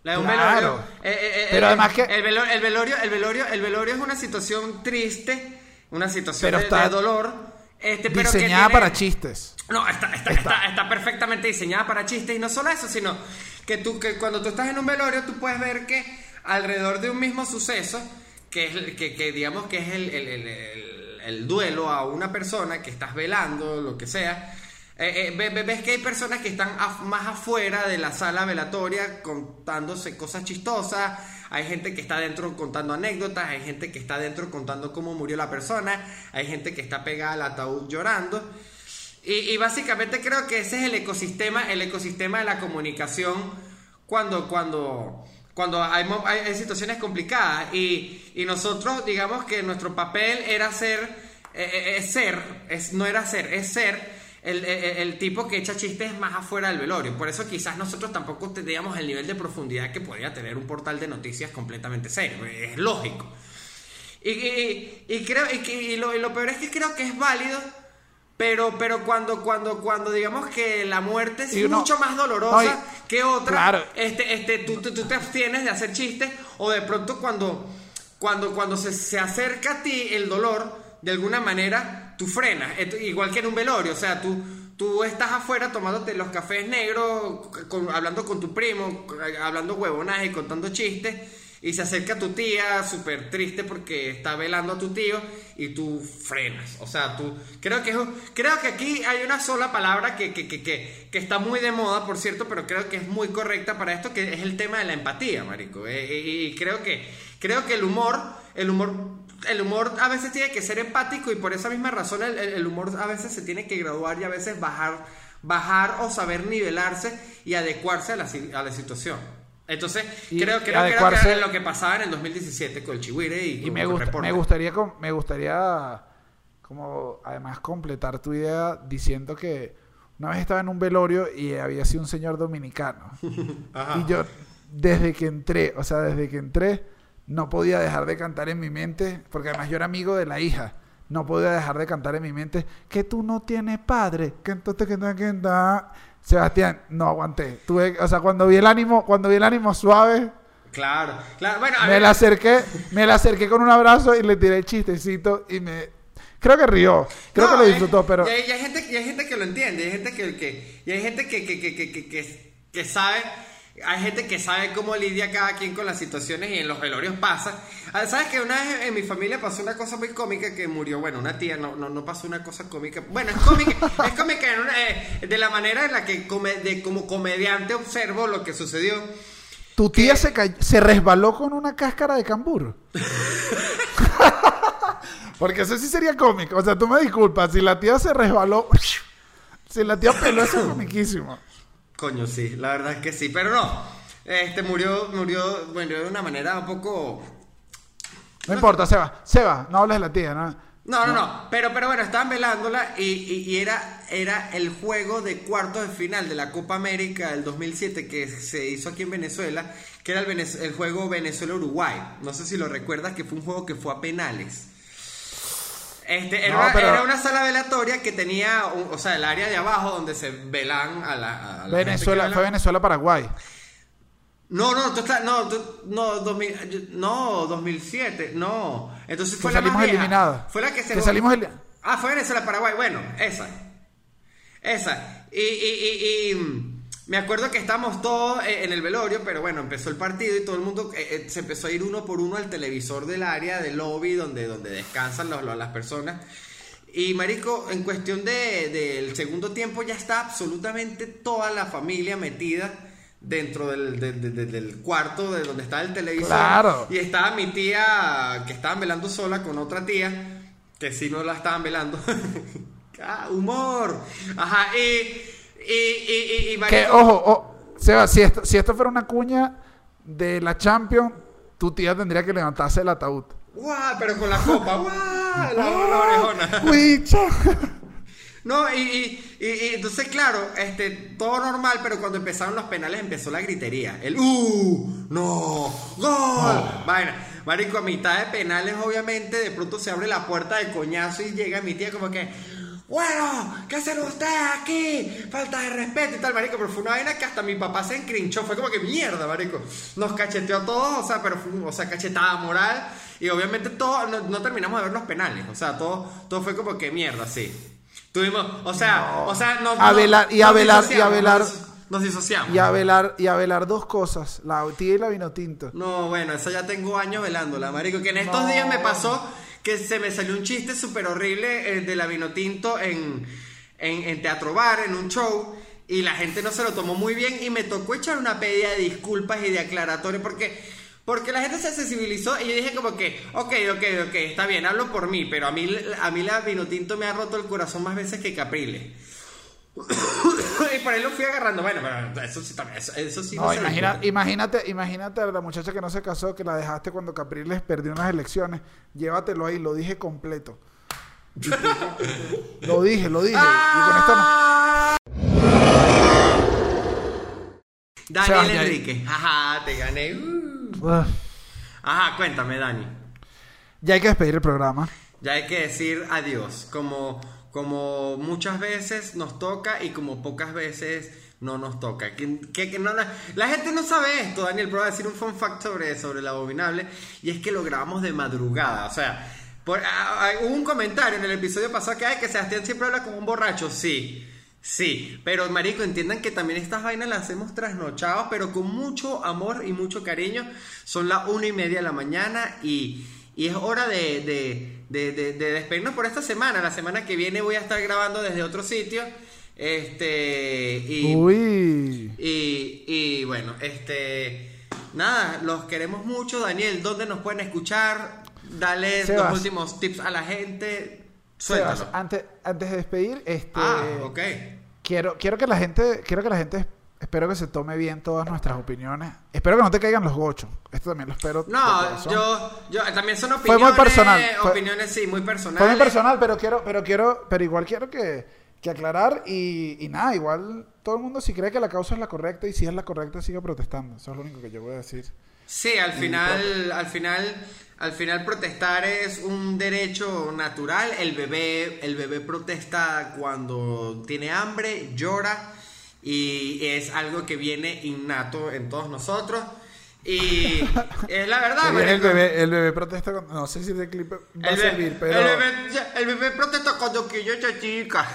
La de un Claro. velorio. eh, eh, eh, Pero eh, además que- el, el velorio, el velorio, el velorio es una situación triste, una situación Pero de, está de dolor. Este, pero que Diseñada tiene- para chistes. no, está, está, está, está perfectamente diseñada para chistes y no solo eso, sino que tú que cuando tú estás en un velorio tú puedes ver que alrededor de un mismo suceso, que es el- que, que digamos que es el, el- el- el- el duelo a una persona que estás velando, lo que sea, eh, eh, ve- ve- ves que hay personas que están af- más afuera de la sala velatoria contándose cosas chistosas, hay gente que está dentro contando anécdotas, hay gente que está dentro contando cómo murió la persona, hay gente que está pegada al ataúd llorando. Y, básicamente creo que ese es el ecosistema, el ecosistema de la comunicación cuando, cuando, cuando hay, situaciones complicadas. Y, y nosotros, digamos que nuestro papel era ser, eh, eh, es ser, es, no era ser, es ser el, el- el tipo que echa chistes más afuera del velorio. Por eso quizás nosotros tampoco teníamos el nivel de profundidad que podía tener un portal de noticias completamente serio. Es lógico. Y, y- y creo y, lo, peor es que creo que es válido, pero, pero cuando, cuando, cuando digamos que la muerte es mucho más dolorosa que otra, claro. este, este, tú, tú, tú te abstienes de hacer chistes, o de pronto cuando, cuando, cuando se, se acerca a ti el dolor, de alguna manera, tú frenas, Esto- igual que en un velorio, o sea, tú, tú estás afuera tomándote los cafés negros, hablando con tu primo, hablando huevonaje, contando chistes, y se acerca tu tía súper triste porque está velando a tu tío y tú frenas. O sea, tú... Creo que, creo que aquí hay una sola palabra que, que, que, que, que está muy de moda, por cierto, pero creo que es muy correcta para esto, que es el tema de la empatía, marico. Eh, eh, y creo que, creo que el humor, el humor... El humor a veces tiene que ser empático y por esa misma razón el, humor a veces se tiene que graduar y a veces bajar, bajar o saber nivelarse y adecuarse a la, si- a la situación. Entonces, Y- creo, creo, creo que adecuarse- era lo que pasaba en el 2017 con el Chihuire y, Y con, me, gusta- me gustaría me gustaría como además completar tu idea diciendo que una vez estaba en un velorio y había sido un señor dominicano. (laughs) Ajá. Y yo desde que entré, o sea, desde que entré no podía dejar de cantar en mi mente, porque además yo era amigo de la hija. No podía dejar de cantar en mi mente que tú no tienes padre, que entonces que no que no. Sebastián, no aguanté. Tuve, o sea, cuando vi el ánimo, cuando vi el ánimo suave, Claro, claro. Bueno, a me ver, la acerqué, me la acerqué con un abrazo y le tiré el chistecito y me creo que rió, creo no, que lo eh, disfrutó, pero Y hay, y hay gente, y hay gente que lo entiende, y hay gente que, que- y hay gente que, que, que, que- que sabe. Hay gente que sabe cómo lidia cada quien con las situaciones y en los velorios pasa. Ah, ¿Sabes que una vez en mi familia pasó una cosa muy cómica que murió? Bueno, una tía, no, no, no pasó una cosa cómica. Bueno, es cómica, (laughs) es cómica en una- eh, de la manera en la que come- de, como comediante observo lo que sucedió. tu tía se cayó- se resbaló con una cáscara de cambur. (laughs) Porque eso sí sería cómico. O sea, tú me disculpas, si la tía se resbaló, (laughs) si la tía peló, eso es comiquísimo. Coño, sí, la verdad es que sí, pero no. Este murió, murió, bueno, de una manera un poco. No importa, Seba, Seba, no hables de la tía, ¿no? No, no, no. Pero, pero bueno, estaban velándola y, y- y era, era el juego de cuartos de final de la Copa América del 2007 que se hizo aquí en Venezuela, que era el, Venez- el juego Venezuela-Uruguay. No sé si lo recuerdas, que fue un juego que fue a penales. Este, era, No, una, pero- era una sala velatoria que tenía, un- o sea, el área de abajo donde se velan a la, a Venezuela, fue Venezuela-Paraguay. No, no, tú estás, no, tú, no, 2000, yo- no, 2007, no. Entonces fue Que la salimos vieja. eliminados. Fue la que se Que salimos Ah, fue Venezuela, Paraguay, bueno, esa. Esa. Y, y, y, y, me acuerdo que estábamos todos eh, en el velorio, pero bueno, empezó el partido y todo el mundo eh, eh, se empezó a ir uno por uno al televisor del área, del lobby, donde, donde descansan los- los- las personas. Y Marico, en cuestión de- del segundo tiempo ya está absolutamente toda la familia metida dentro del, del- del- del- del cuarto de donde está el televisor. Claro. Y estaba mi tía que estaban velando sola con otra tía que sí no la estaban velando. (laughs) ah, humor. Ajá, y. Y, y, y, Que, ojo, oh, Seba, si esto, si esto fuera una cuña de la Champions, tu tía tendría que levantarse el ataúd. ¡Guau! Pero con la copa, ¡guau! La, la orejona. No, y, y, y, y entonces, claro, este, todo normal, pero cuando empezaron los penales empezó la gritería. El ¡Uh! ¡No! ¡Gol! Vaina. Marico, a mitad de penales, obviamente, de pronto se abre la puerta de coñazo y llega mi tía como que. Bueno, ¿qué hacen ustedes aquí? Falta de respeto y tal, marico. Pero fue una vaina que hasta mi papá se encrinchó. Fue como que mierda, marico. Nos cacheteó a todos, o sea, pero fue, o sea, cachetada moral. Y obviamente todo, no, no terminamos de ver los penales. O sea, todo, todo fue como que mierda, sí. Tuvimos, o sea, o sea, nos, y nos Abelar- y Abelar- Nos, disociamos. Y a velar, y a velar dos cosas, la tía y la vino tinto. No, bueno, eso ya tengo años velándola, marico. Que en estos No. días me pasó que se me salió un chiste súper horrible eh, de la vino tinto en, en, en Teatro Bar, en un show. Y la gente no se lo tomó muy bien y me tocó echar una pedida de disculpas y de aclaratorio porque... Porque la gente se sensibilizó y yo dije como que, ok, ok, ok, está bien, hablo por mí, pero a mí, a mí la vino tinto me ha roto el corazón más veces que Capriles. (coughs) y por ahí lo fui agarrando. Bueno, pero eso sí también, eso, eso sí No, se lo imagina- discuto. imagínate, imagínate a la muchacha que no se casó, que la dejaste cuando Capriles perdió unas elecciones. Llévatelo ahí, lo dije completo. (laughs) lo dije, lo dije. Y con esto no- Daniel. Enrique. Ajá, te gané. Uh. Ajá, cuéntame, Dani. Ya hay que despedir el programa. Ya hay que decir adiós. Como, como muchas veces nos toca y como pocas veces no nos toca. Que, que- no, la, la gente no sabe esto, Daniel, pero a decir un fun fact sobre, sobre el abominable. Y es que lo grabamos de madrugada. O sea, por- hubo un comentario en el episodio pasado que, ay, que Sebastián siempre habla como un borracho. Sí. Sí, pero marico, entiendan que también estas vainas las hacemos trasnochados, pero con mucho amor y mucho cariño. Son las una y media de la mañana y, y es hora de, de, de- de- de despedirnos por esta semana. La semana que viene voy a estar grabando desde otro sitio. Este. Y, Uy. y, y bueno, este. Nada, los queremos mucho. Daniel, ¿dónde nos pueden escuchar? Dale Sebas. los últimos tips a la gente. Sebas, Suéltalo. antes, antes de despedir, este, Ah, ok. quiero, quiero que la gente, quiero que la gente, espero que se tome bien todas nuestras opiniones. Espero que no te caigan los gochos. Esto también lo espero. No, yo, yo también son Fue opiniones. muy personal, fue- opiniones, sí, muy personales. Fue muy personal, pero quiero, pero quiero, pero igual quiero que, que aclarar y, y nada, igual todo el mundo si cree que la causa es la correcta y si es la correcta sigue protestando. Eso es lo único que yo voy a decir. Sí, al final, al final, al final protestar es un derecho natural. El bebé, el bebé protesta cuando tiene hambre, llora y es algo que viene innato en todos nosotros. Y es la verdad. el, bebé, el bebé protesta con- no sé si ese clip va a bebé, servir, pero el bebé, el bebé protesta cuando que yo chica. (laughs)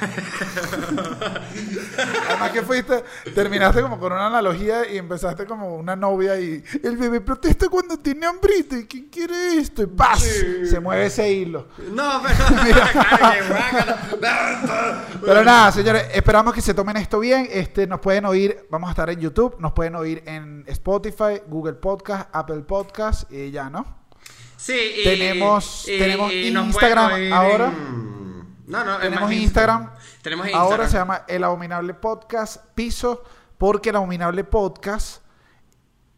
además que fuiste, terminaste como con una analogía y empezaste como una novia y el bebé protesta cuando tiene hambrita y quién quiere esto y ¡paz! Se mueve ese hilo. No, (laughs) pero. Pero nada, señores, esperamos que se tomen esto bien. Este, nos pueden oír, vamos a estar en YouTube, nos pueden oír en Spotify, Google Podcast, Apple Podcast y ya, ¿no? Sí, y, Tenemos- tenemos Instagram ahora. en- No, no, Tenemos Instagram. Tenemos Instagram. Ahora se llama El Abominable Podcast Piso, porque El Abominable Podcast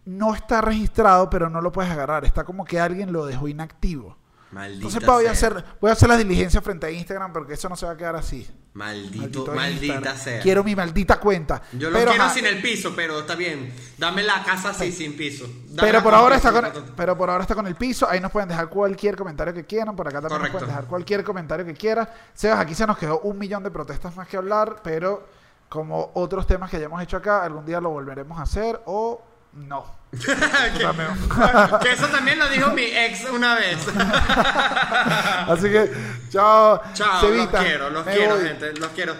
no está registrado, pero no lo puedes agarrar. Está como que alguien lo dejó inactivo. Maldita Entonces voy a hacer, voy a hacer la diligencia frente a Instagram porque eso no se va a quedar así. Maldito, Maldito maldita Instagram. sea. Quiero mi maldita cuenta. Yo lo Pero, quiero ajá, sin el piso, pero está bien. Dame la casa así, sin piso. Dame Pero por ahora está con, pero por ahora está con el piso. Ahí nos pueden dejar cualquier comentario que quieran. Por acá también Correcto. nos pueden dejar cualquier comentario que quieran. Sebas, aquí se nos quedó un millón de protestas más que hablar, pero como otros temas que hayamos hecho acá, algún día lo volveremos a hacer o No. (laughs) que, eso también lo dijo mi ex una vez. (laughs) Así que, chao. Chao, los quiero, los quiero, gente, los quiero.